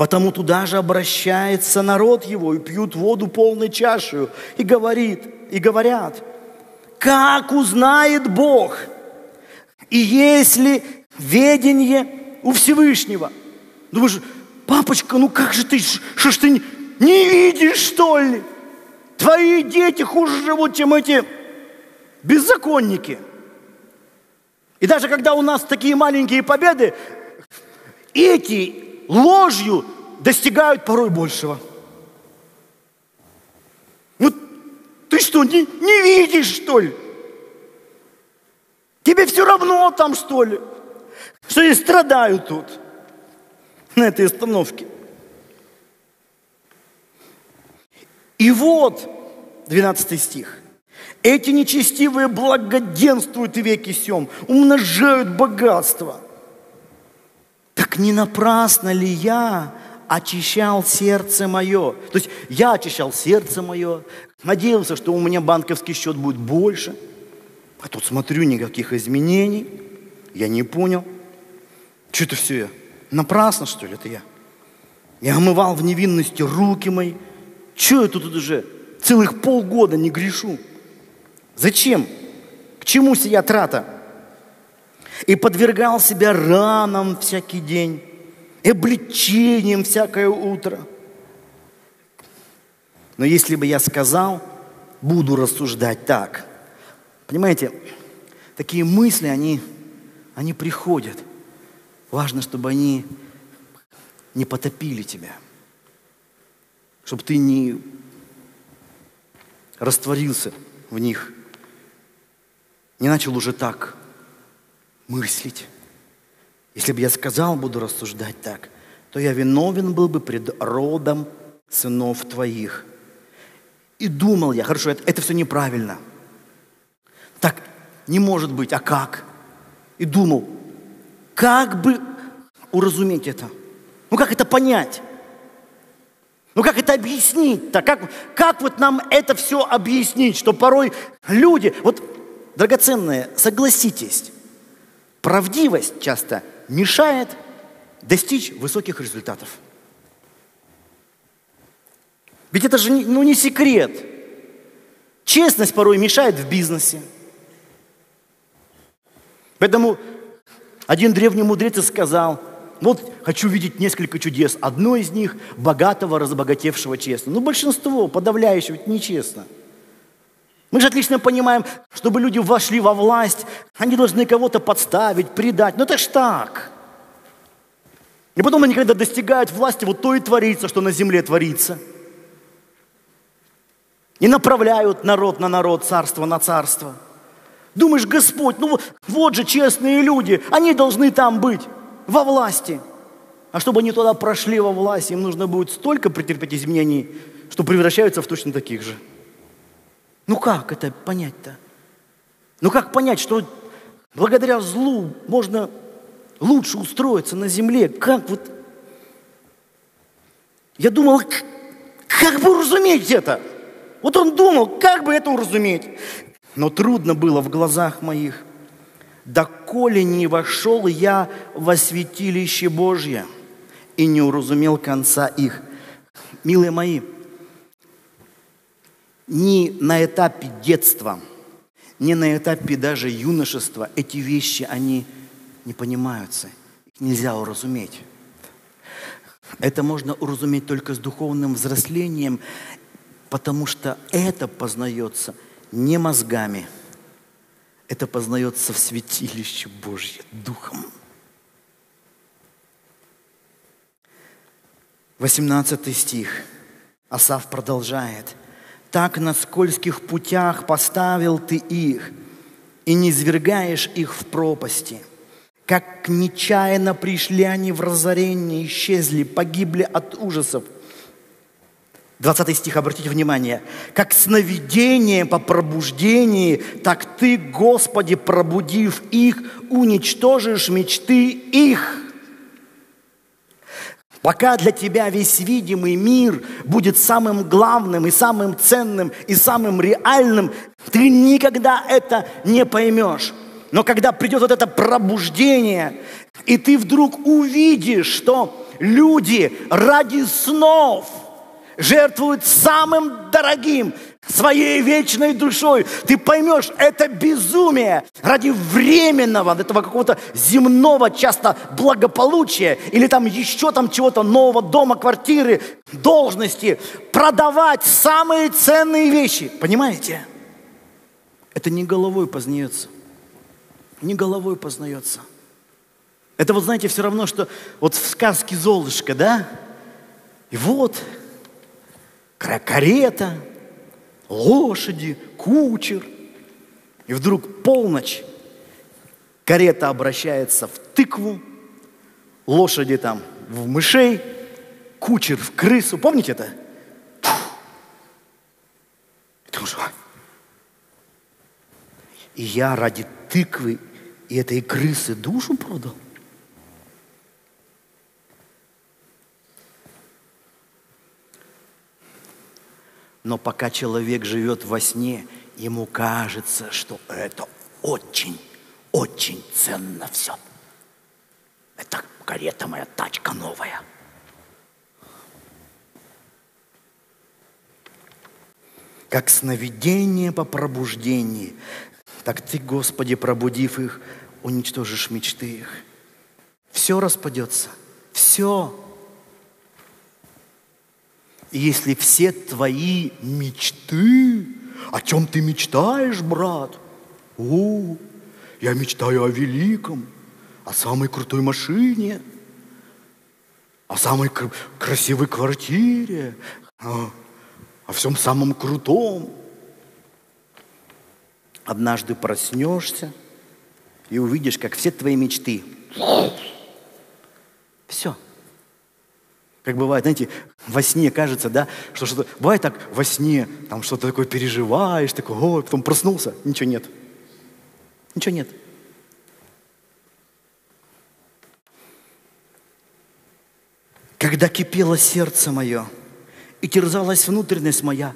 Потому туда же обращается народ его и пьют воду полной чашей и говорит, и говорят, как узнает Бог, и если ведение у Всевышнего. Думаешь, папочка, ну как же ты, что ж ты не, не видишь, что ли? Твои дети хуже живут, чем эти беззаконники. И даже когда у нас такие маленькие победы, эти ложью достигают порой большего. Ну, ты что, не, не видишь, что ли? Тебе все равно там, что ли? Что я страдаю тут на этой остановке. И вот, 12 стих. Эти нечестивые благоденствуют веки сем, умножают богатство. Так не напрасно ли я очищал сердце мое? То есть я очищал сердце мое, надеялся, что у меня банковский счет будет больше. А тут смотрю, никаких изменений. Я не понял. Что это все я? Напрасно, что ли, это я? Я омывал в невинности руки мои. Че я тут уже целых полгода не грешу? Зачем? К чему сия трата? И подвергал себя ранам всякий день, и обличением всякое утро. Но если бы я сказал, буду рассуждать так. Понимаете, такие мысли, они, они приходят – Важно, чтобы они не потопили тебя. Чтобы ты не растворился в них. Не начал уже так мыслить. Если бы я сказал, буду рассуждать так, то я виновен был бы пред родом сынов твоих. И думал я, хорошо, это, это все неправильно. Так не может быть, а как? И думал, как бы уразуметь это? Ну как это понять? Ну как это объяснить-то? Как, как вот нам это все объяснить, что порой люди, вот драгоценные, согласитесь, правдивость часто мешает достичь высоких результатов. Ведь это же ну, не секрет. Честность порой мешает в бизнесе. Поэтому один древний мудрец сказал, вот хочу видеть несколько чудес. Одно из них – богатого, разбогатевшего честно. Но большинство, подавляющее, нечестно. Мы же отлично понимаем, чтобы люди вошли во власть, они должны кого-то подставить, предать. Ну это ж так. И потом они, когда достигают власти, вот то и творится, что на земле творится. И направляют народ на народ, царство на царство. Думаешь, Господь, ну вот же честные люди, они должны там быть, во власти. А чтобы они туда прошли во власть, им нужно будет столько претерпеть изменений, что превращаются в точно таких же. Ну как это понять-то? Ну как понять, что благодаря злу можно лучше устроиться на земле? Как вот? Я думал, как бы уразуметь это? Вот он думал, как бы это уразуметь? Но трудно было в глазах моих. Доколе не вошел я во святилище Божье и не уразумел конца их. Милые мои, ни на этапе детства, ни на этапе даже юношества эти вещи, они не понимаются. Их нельзя уразуметь. Это можно уразуметь только с духовным взрослением, потому что это познается не мозгами, это познается в святилище Божье Духом. 18 стих. Асав продолжает – так на скользких путях поставил ты их, и не звергаешь их в пропасти. Как нечаянно пришли они в разорение, исчезли, погибли от ужасов. 20 стих, обратите внимание. «Как сновидение по пробуждении, так ты, Господи, пробудив их, уничтожишь мечты их». Пока для тебя весь видимый мир будет самым главным и самым ценным и самым реальным, ты никогда это не поймешь. Но когда придет вот это пробуждение, и ты вдруг увидишь, что люди ради снов жертвуют самым дорогим, своей вечной душой, ты поймешь, это безумие ради временного, этого какого-то земного часто благополучия или там еще там чего-то нового дома, квартиры, должности, продавать самые ценные вещи. Понимаете? Это не головой познается. Не головой познается. Это вот, знаете, все равно, что вот в сказке «Золушка», да? И вот карета, лошади, кучер. И вдруг полночь, карета обращается в тыкву, лошади там в мышей, кучер в крысу. Помните это? И я ради тыквы и этой крысы душу продал – Но пока человек живет во сне, ему кажется, что это очень, очень ценно все. Это карета моя, тачка новая. Как сновидение по пробуждении, так ты, Господи, пробудив их, уничтожишь мечты их. Все распадется, все если все твои мечты, о чем ты мечтаешь, брат? О, я мечтаю о великом, о самой крутой машине, о самой кр- красивой квартире, о, о всем самом крутом. Однажды проснешься и увидишь, как все твои мечты. Все – как бывает, знаете, во сне кажется, да, что что-то... Бывает так во сне, там что-то такое переживаешь, такое, ой, потом проснулся, ничего нет. Ничего нет. Когда кипело сердце мое и терзалась внутренность моя,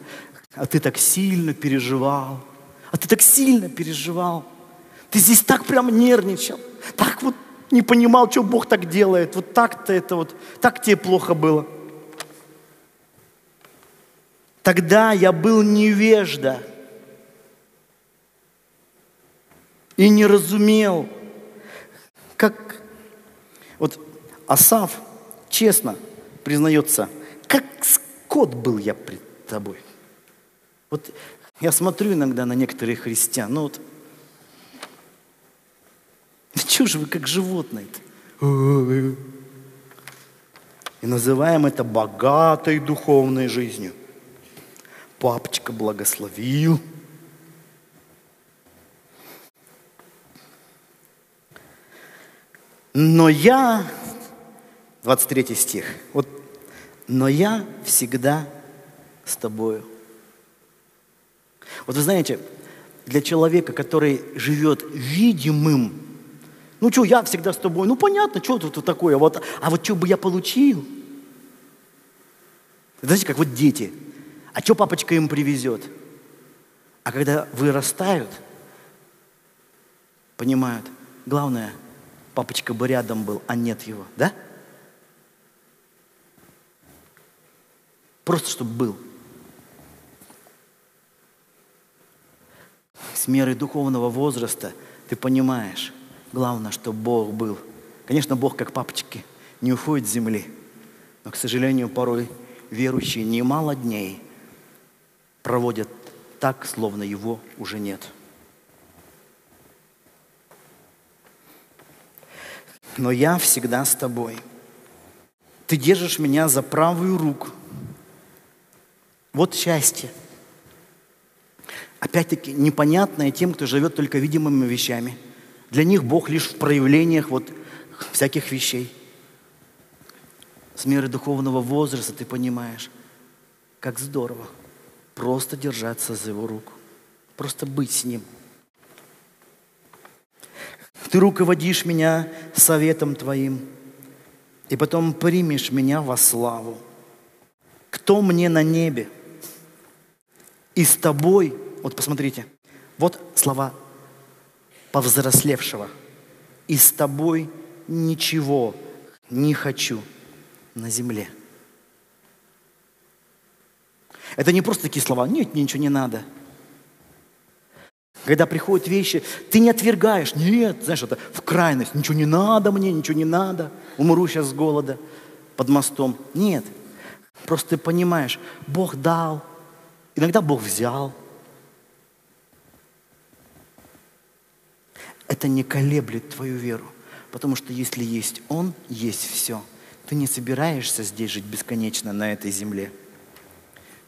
а ты так сильно переживал, а ты так сильно переживал, ты здесь так прям нервничал, так вот не понимал, что Бог так делает. Вот так-то это вот, так тебе плохо было. Тогда я был невежда и не разумел, как вот Асав честно признается, как скот был я пред тобой. Вот Я смотрю иногда на некоторых христиан, ну вот, чего же вы как животные-то? И называем это богатой духовной жизнью. Папочка благословил. Но я, 23 стих, вот, но я всегда с тобою. Вот вы знаете, для человека, который живет видимым, ну что, я всегда с тобой, ну понятно, что тут такое, вот, а вот что бы я получил? Знаете, как вот дети, а что папочка им привезет? А когда вырастают, понимают, главное, папочка бы рядом был, а нет его, да? Просто чтобы был. с мерой духовного возраста ты понимаешь, главное, что Бог был. Конечно, Бог, как папочки, не уходит с земли, но, к сожалению, порой верующие немало дней проводят так, словно его уже нет. Но я всегда с тобой. Ты держишь меня за правую руку. Вот счастье – опять-таки, непонятное тем, кто живет только видимыми вещами. Для них Бог лишь в проявлениях вот всяких вещей. С меры духовного возраста ты понимаешь, как здорово просто держаться за его руку, просто быть с ним. Ты руководишь меня советом твоим, и потом примешь меня во славу. Кто мне на небе? И с тобой вот посмотрите. Вот слова повзрослевшего. И с тобой ничего не хочу на земле. Это не просто такие слова. Нет, мне ничего не надо. Когда приходят вещи, ты не отвергаешь. Нет, знаешь, это в крайность. Ничего не надо мне, ничего не надо. Умру сейчас с голода под мостом. Нет. Просто ты понимаешь, Бог дал. Иногда Бог взял. Это не колеблет твою веру. Потому что если есть Он, есть все. Ты не собираешься здесь жить бесконечно на этой земле.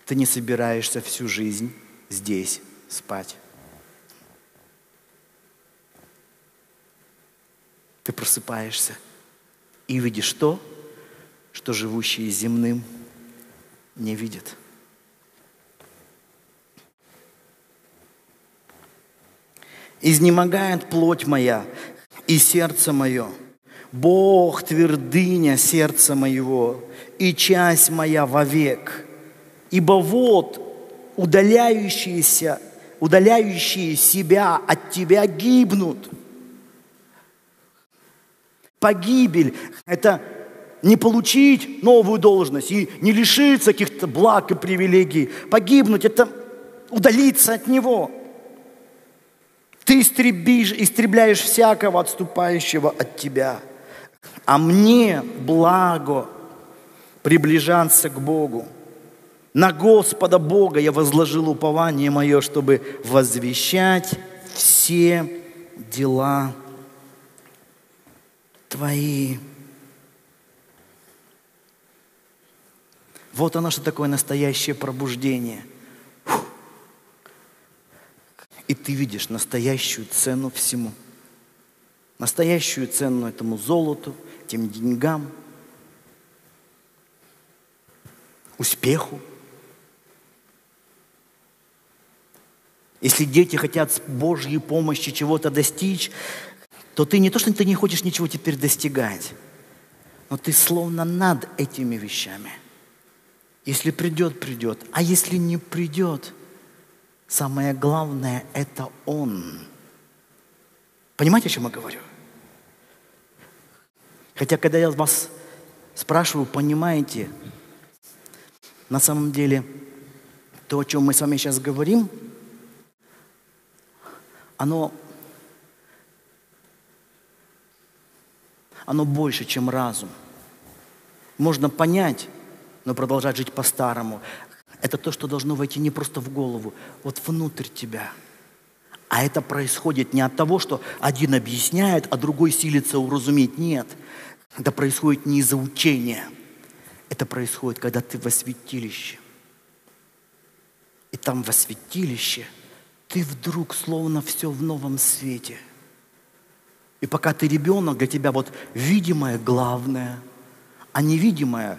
Ты не собираешься всю жизнь здесь спать. Ты просыпаешься и видишь то, что живущие земным не видят. Изнемогает плоть моя и сердце мое. Бог твердыня сердца моего и часть моя вовек. Ибо вот удаляющиеся, удаляющие себя от тебя гибнут. Погибель – это не получить новую должность и не лишиться каких-то благ и привилегий. Погибнуть – это удалиться от Него – ты истребишь, истребляешь всякого отступающего от тебя. А мне благо приближаться к Богу. На Господа Бога я возложил упование мое, чтобы возвещать все дела Твои. Вот оно, что такое настоящее пробуждение – и ты видишь настоящую цену всему. Настоящую цену этому золоту, этим деньгам, успеху. Если дети хотят с Божьей помощи чего-то достичь, то ты не то, что ты не хочешь ничего теперь достигать, но ты словно над этими вещами. Если придет, придет. А если не придет – Самое главное – это Он. Понимаете, о чем я говорю? Хотя, когда я вас спрашиваю, понимаете, на самом деле, то, о чем мы с вами сейчас говорим, оно, оно больше, чем разум. Можно понять, но продолжать жить по-старому. Это то, что должно войти не просто в голову, вот внутрь тебя. А это происходит не от того, что один объясняет, а другой силится уразуметь. Нет. Это происходит не из-за учения. Это происходит, когда ты во святилище. И там во святилище ты вдруг словно все в новом свете. И пока ты ребенок, для тебя вот видимое главное, а невидимое,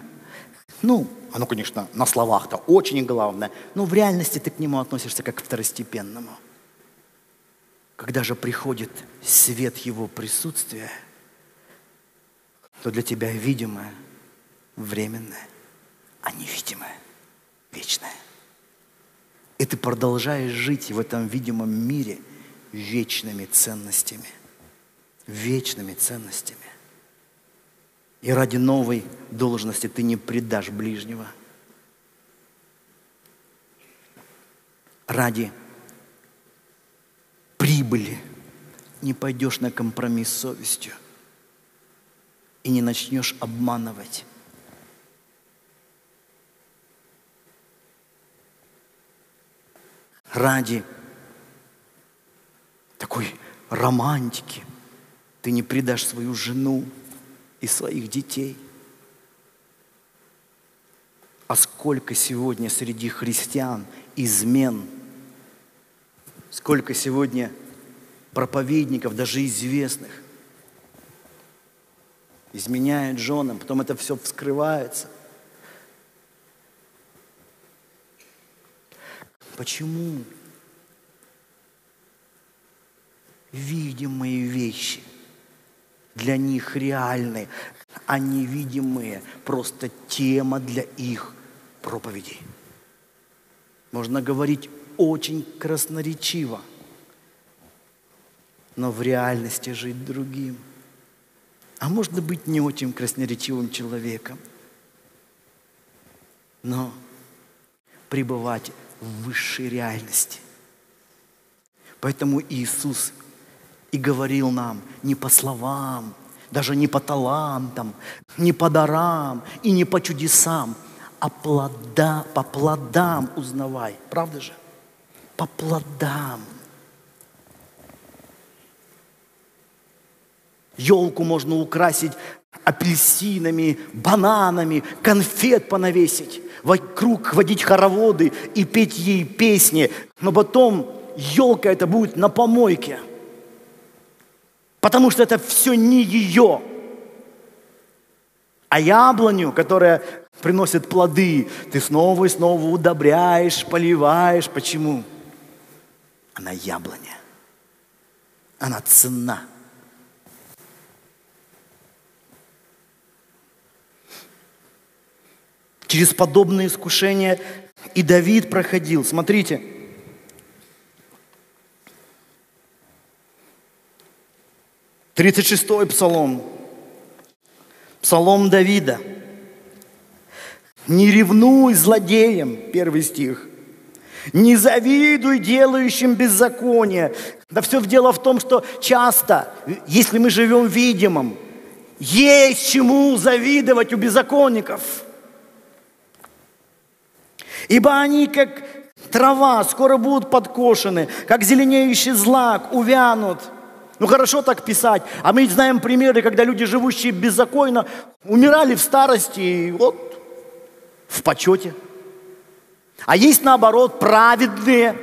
ну, оно, конечно, на словах-то очень главное, но в реальности ты к нему относишься как к второстепенному. Когда же приходит свет его присутствия, то для тебя видимое временное, а невидимое вечное. И ты продолжаешь жить в этом видимом мире вечными ценностями. Вечными ценностями. И ради новой должности ты не предашь ближнего. Ради прибыли не пойдешь на компромисс с совестью и не начнешь обманывать. Ради такой романтики ты не предашь свою жену, и своих детей. А сколько сегодня среди христиан измен, сколько сегодня проповедников, даже известных, изменяют женам, потом это все вскрывается. Почему? Видимые вещи – для них реальны, а невидимые просто тема для их проповедей. Можно говорить очень красноречиво, но в реальности жить другим. А можно быть не очень красноречивым человеком, но пребывать в высшей реальности. Поэтому Иисус и говорил нам не по словам, даже не по талантам, не по дарам и не по чудесам, а плода, по плодам узнавай. Правда же? По плодам. Елку можно украсить апельсинами, бананами, конфет понавесить, вокруг водить хороводы и петь ей песни, но потом елка это будет на помойке – Потому что это все не ее. А яблоню, которая приносит плоды, ты снова и снова удобряешь, поливаешь. Почему? Она яблоня. Она цена. Через подобные искушения и Давид проходил. Смотрите, 36-й псалом. Псалом Давида. «Не ревнуй злодеям», первый стих. «Не завидуй делающим беззаконие». Да все дело в том, что часто, если мы живем видимым, есть чему завидовать у беззаконников. Ибо они, как трава, скоро будут подкошены, как зеленеющий злак, увянут – ну хорошо так писать. А мы знаем примеры, когда люди, живущие беззаконно, умирали в старости и вот в почете. А есть наоборот праведные,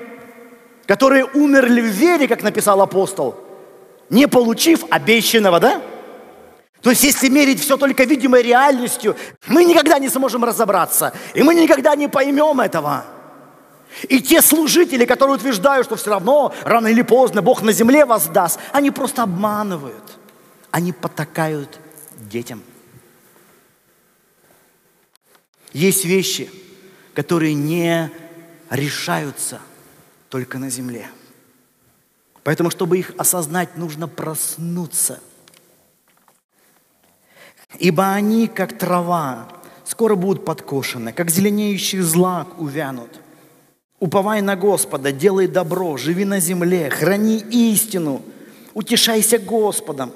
которые умерли в вере, как написал апостол, не получив обещанного, да? То есть, если мерить все только видимой реальностью, мы никогда не сможем разобраться, и мы никогда не поймем этого. И те служители, которые утверждают, что все равно, рано или поздно Бог на земле воздаст, они просто обманывают. Они потакают детям. Есть вещи, которые не решаются только на земле. Поэтому, чтобы их осознать, нужно проснуться. Ибо они, как трава, скоро будут подкошены, как зеленеющий злак увянут – Уповай на Господа, делай добро, живи на земле, храни истину, утешайся Господом.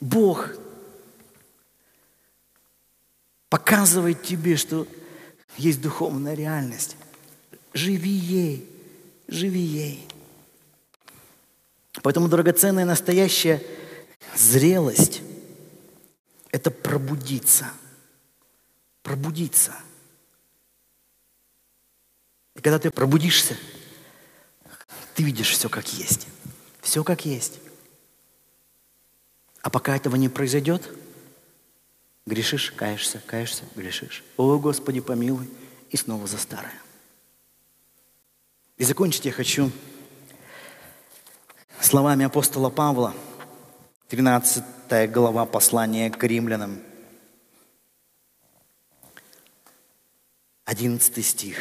Бог показывает тебе, что есть духовная реальность. Живи ей, живи ей. Поэтому драгоценная настоящая зрелость – это пробудиться. Пробудиться. И когда ты пробудишься, ты видишь все как есть. Все как есть. А пока этого не произойдет, грешишь, каешься, каешься, грешишь. О, Господи, помилуй, и снова за старое. И закончить я хочу словами апостола Павла, 13 глава послания к римлянам, 11 стих.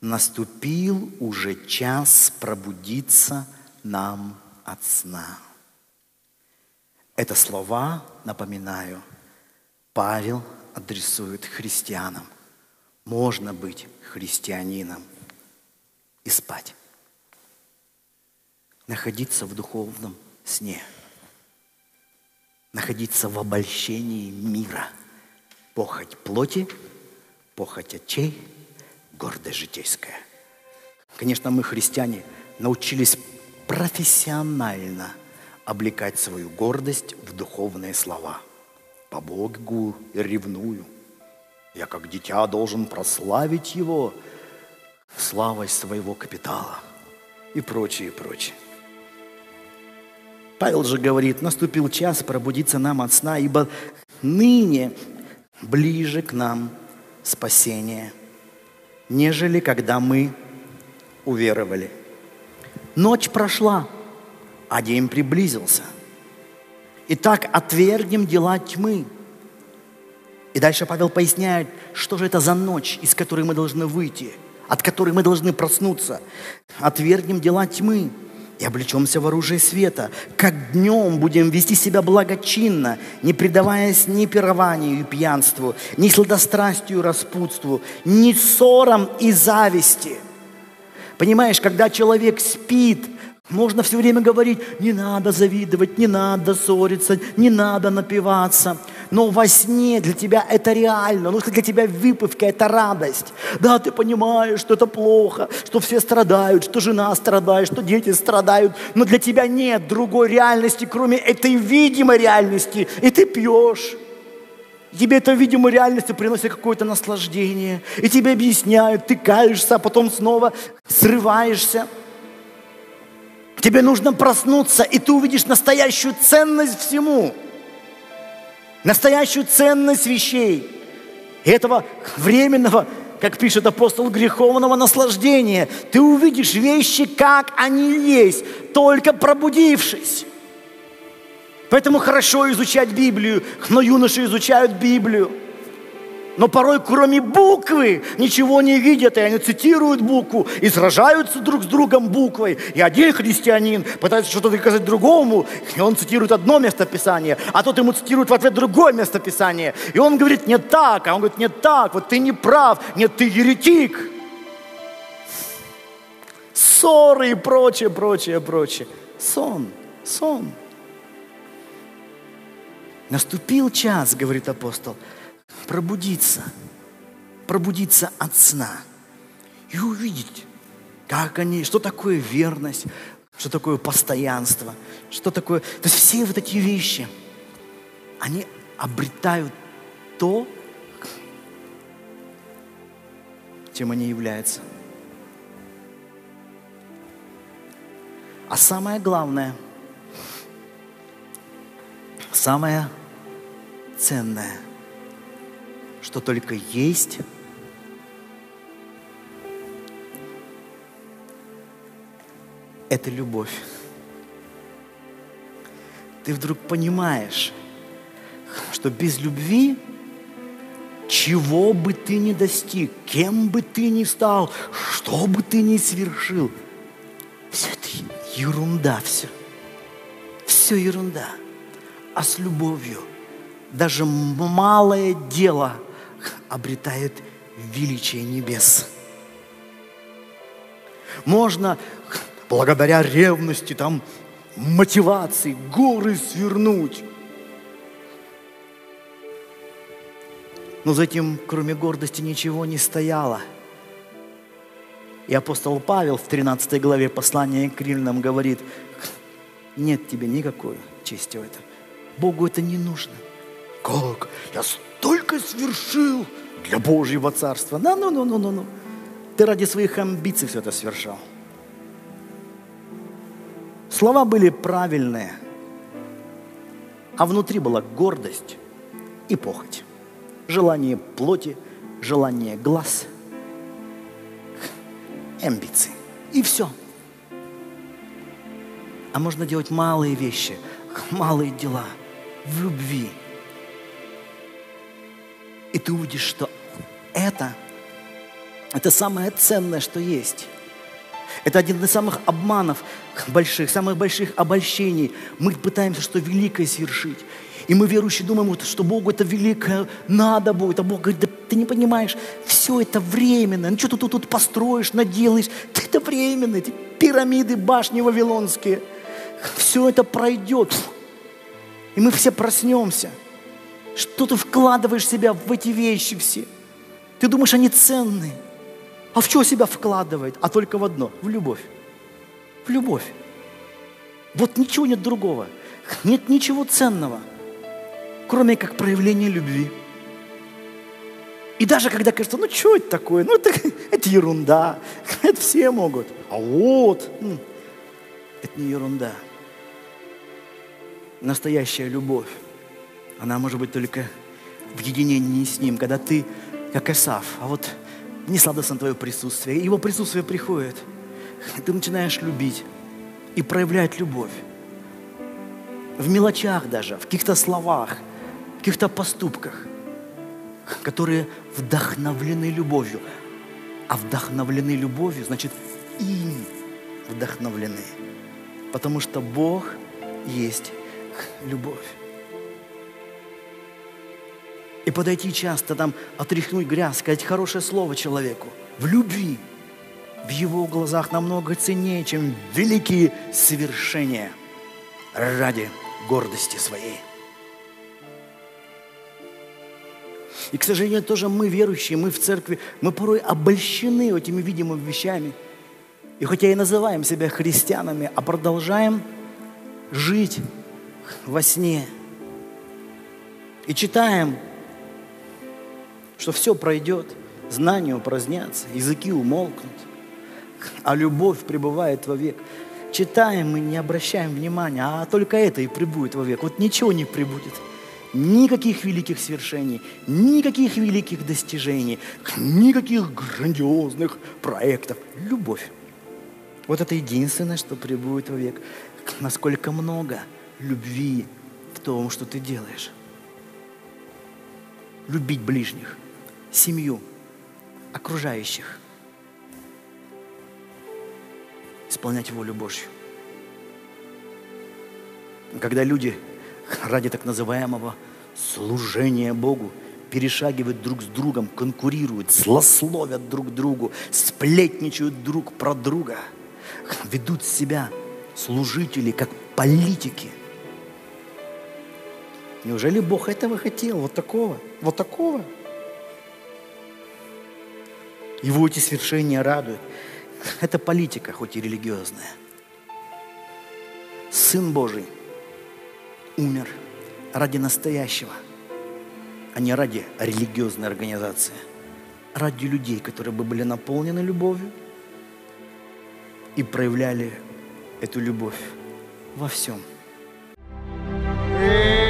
«Наступил уже час пробудиться нам от сна». Это слова, напоминаю, Павел адресует христианам. Можно быть христианином и спать. Находиться в духовном сне. Находиться в обольщении мира. Похоть плоти, похоть очей, гордость житейская. Конечно, мы, христиане, научились профессионально облекать свою гордость в духовные слова. По Богу ревную. Я как дитя должен прославить Его славой своего капитала и прочее, прочее. Павел же говорит, наступил час пробудиться нам от сна, ибо ныне ближе к нам спасение, нежели когда мы уверовали. Ночь прошла, а день приблизился. Итак, отвергнем дела тьмы. И дальше Павел поясняет, что же это за ночь, из которой мы должны выйти, от которой мы должны проснуться. Отвергнем дела тьмы и облечемся в оружие света. Как днем будем вести себя благочинно, не предаваясь ни пированию и пьянству, ни сладострастию и распутству, ни ссорам и зависти. Понимаешь, когда человек спит – можно все время говорить, не надо завидовать, не надо ссориться, не надо напиваться. Но во сне для тебя это реально. Ну, для тебя выпивка – это радость. Да, ты понимаешь, что это плохо, что все страдают, что жена страдает, что дети страдают. Но для тебя нет другой реальности, кроме этой видимой реальности. И ты пьешь. Тебе эта видимая реальность приносит какое-то наслаждение. И тебе объясняют, ты каешься, а потом снова срываешься – Тебе нужно проснуться, и ты увидишь настоящую ценность всему. Настоящую ценность вещей. Этого временного, как пишет апостол, греховного наслаждения. Ты увидишь вещи, как они есть, только пробудившись. Поэтому хорошо изучать Библию, но юноши изучают Библию – но порой кроме буквы ничего не видят, и они цитируют букву и сражаются друг с другом буквой. И один христианин пытается что-то доказать другому, и он цитирует одно местописание, а тот ему цитирует в ответ другое местописание. И он говорит, не так, а он говорит, не так, вот ты не прав, нет, ты еретик. Ссоры и прочее, прочее, прочее. Сон, сон. Наступил час, говорит апостол, пробудиться, пробудиться от сна и увидеть, как они, что такое верность, что такое постоянство, что такое... То есть все вот эти вещи, они обретают то, чем они являются. А самое главное, самое ценное – что только есть это любовь. Ты вдруг понимаешь, что без любви чего бы ты ни достиг, кем бы ты ни стал, что бы ты ни совершил, все это ерунда все. Все ерунда. А с любовью даже малое дело – обретает величие небес. Можно благодаря ревности, там, мотивации горы свернуть. Но за этим, кроме гордости, ничего не стояло. И апостол Павел в 13 главе послания к римлянам говорит, нет тебе никакой чести в этом. Богу это не нужно. Как? Я столько свершил для Божьего Царства. Ну, ну, ну, ну, ну, ну. Ты ради своих амбиций все это совершал. Слова были правильные, а внутри была гордость и похоть. Желание плоти, желание глаз, амбиции. И все. А можно делать малые вещи, малые дела в любви. И ты увидишь, что это, это самое ценное, что есть. Это один из самых обманов больших, самых больших обольщений. Мы пытаемся что великое совершить. И мы, верующие, думаем, что Богу это великое надо будет. А Бог говорит, да ты не понимаешь, все это временно. Ну что ты тут, тут построишь, наделаешь? Это временно. Эти пирамиды, башни вавилонские. Все это пройдет. И мы все проснемся. Что ты вкладываешь себя в эти вещи все? Ты думаешь, они ценные. А в что себя вкладывает? А только в одно – в любовь. В любовь. Вот ничего нет другого. Нет ничего ценного, кроме как проявления любви. И даже когда кажется, ну что это такое? Ну это, это ерунда. Это все могут. А вот, это не ерунда. Настоящая любовь, она может быть только в единении с Ним, когда ты, как Исав, а вот не сладостно твое присутствие. Его присутствие приходит. Ты начинаешь любить и проявлять любовь. В мелочах даже, в каких-то словах, в каких-то поступках, которые вдохновлены любовью. А вдохновлены любовью, значит, им вдохновлены. Потому что Бог есть любовь и подойти часто там, отряхнуть грязь, сказать хорошее слово человеку в любви, в его глазах намного ценнее, чем великие совершения ради гордости своей. И, к сожалению, тоже мы, верующие, мы в церкви, мы порой обольщены этими видимыми вещами. И хотя и называем себя христианами, а продолжаем жить во сне. И читаем что все пройдет, знания упразднятся, языки умолкнут, а любовь пребывает вовек. Читаем и не обращаем внимания, а только это и пребудет вовек. Вот ничего не прибудет. Никаких великих свершений, никаких великих достижений, никаких грандиозных проектов. Любовь. Вот это единственное, что пребудет вовек. Насколько много любви в том, что ты делаешь. Любить ближних – семью, окружающих. Исполнять волю Божью. Когда люди ради так называемого служения Богу перешагивают друг с другом, конкурируют, злословят друг другу, сплетничают друг про друга, ведут себя служители как политики. Неужели Бог этого хотел? Вот такого? Вот такого? Его эти свершения радуют. Это политика, хоть и религиозная. Сын Божий умер ради настоящего, а не ради религиозной организации. Ради людей, которые бы были наполнены любовью и проявляли эту любовь во всем. Yeah.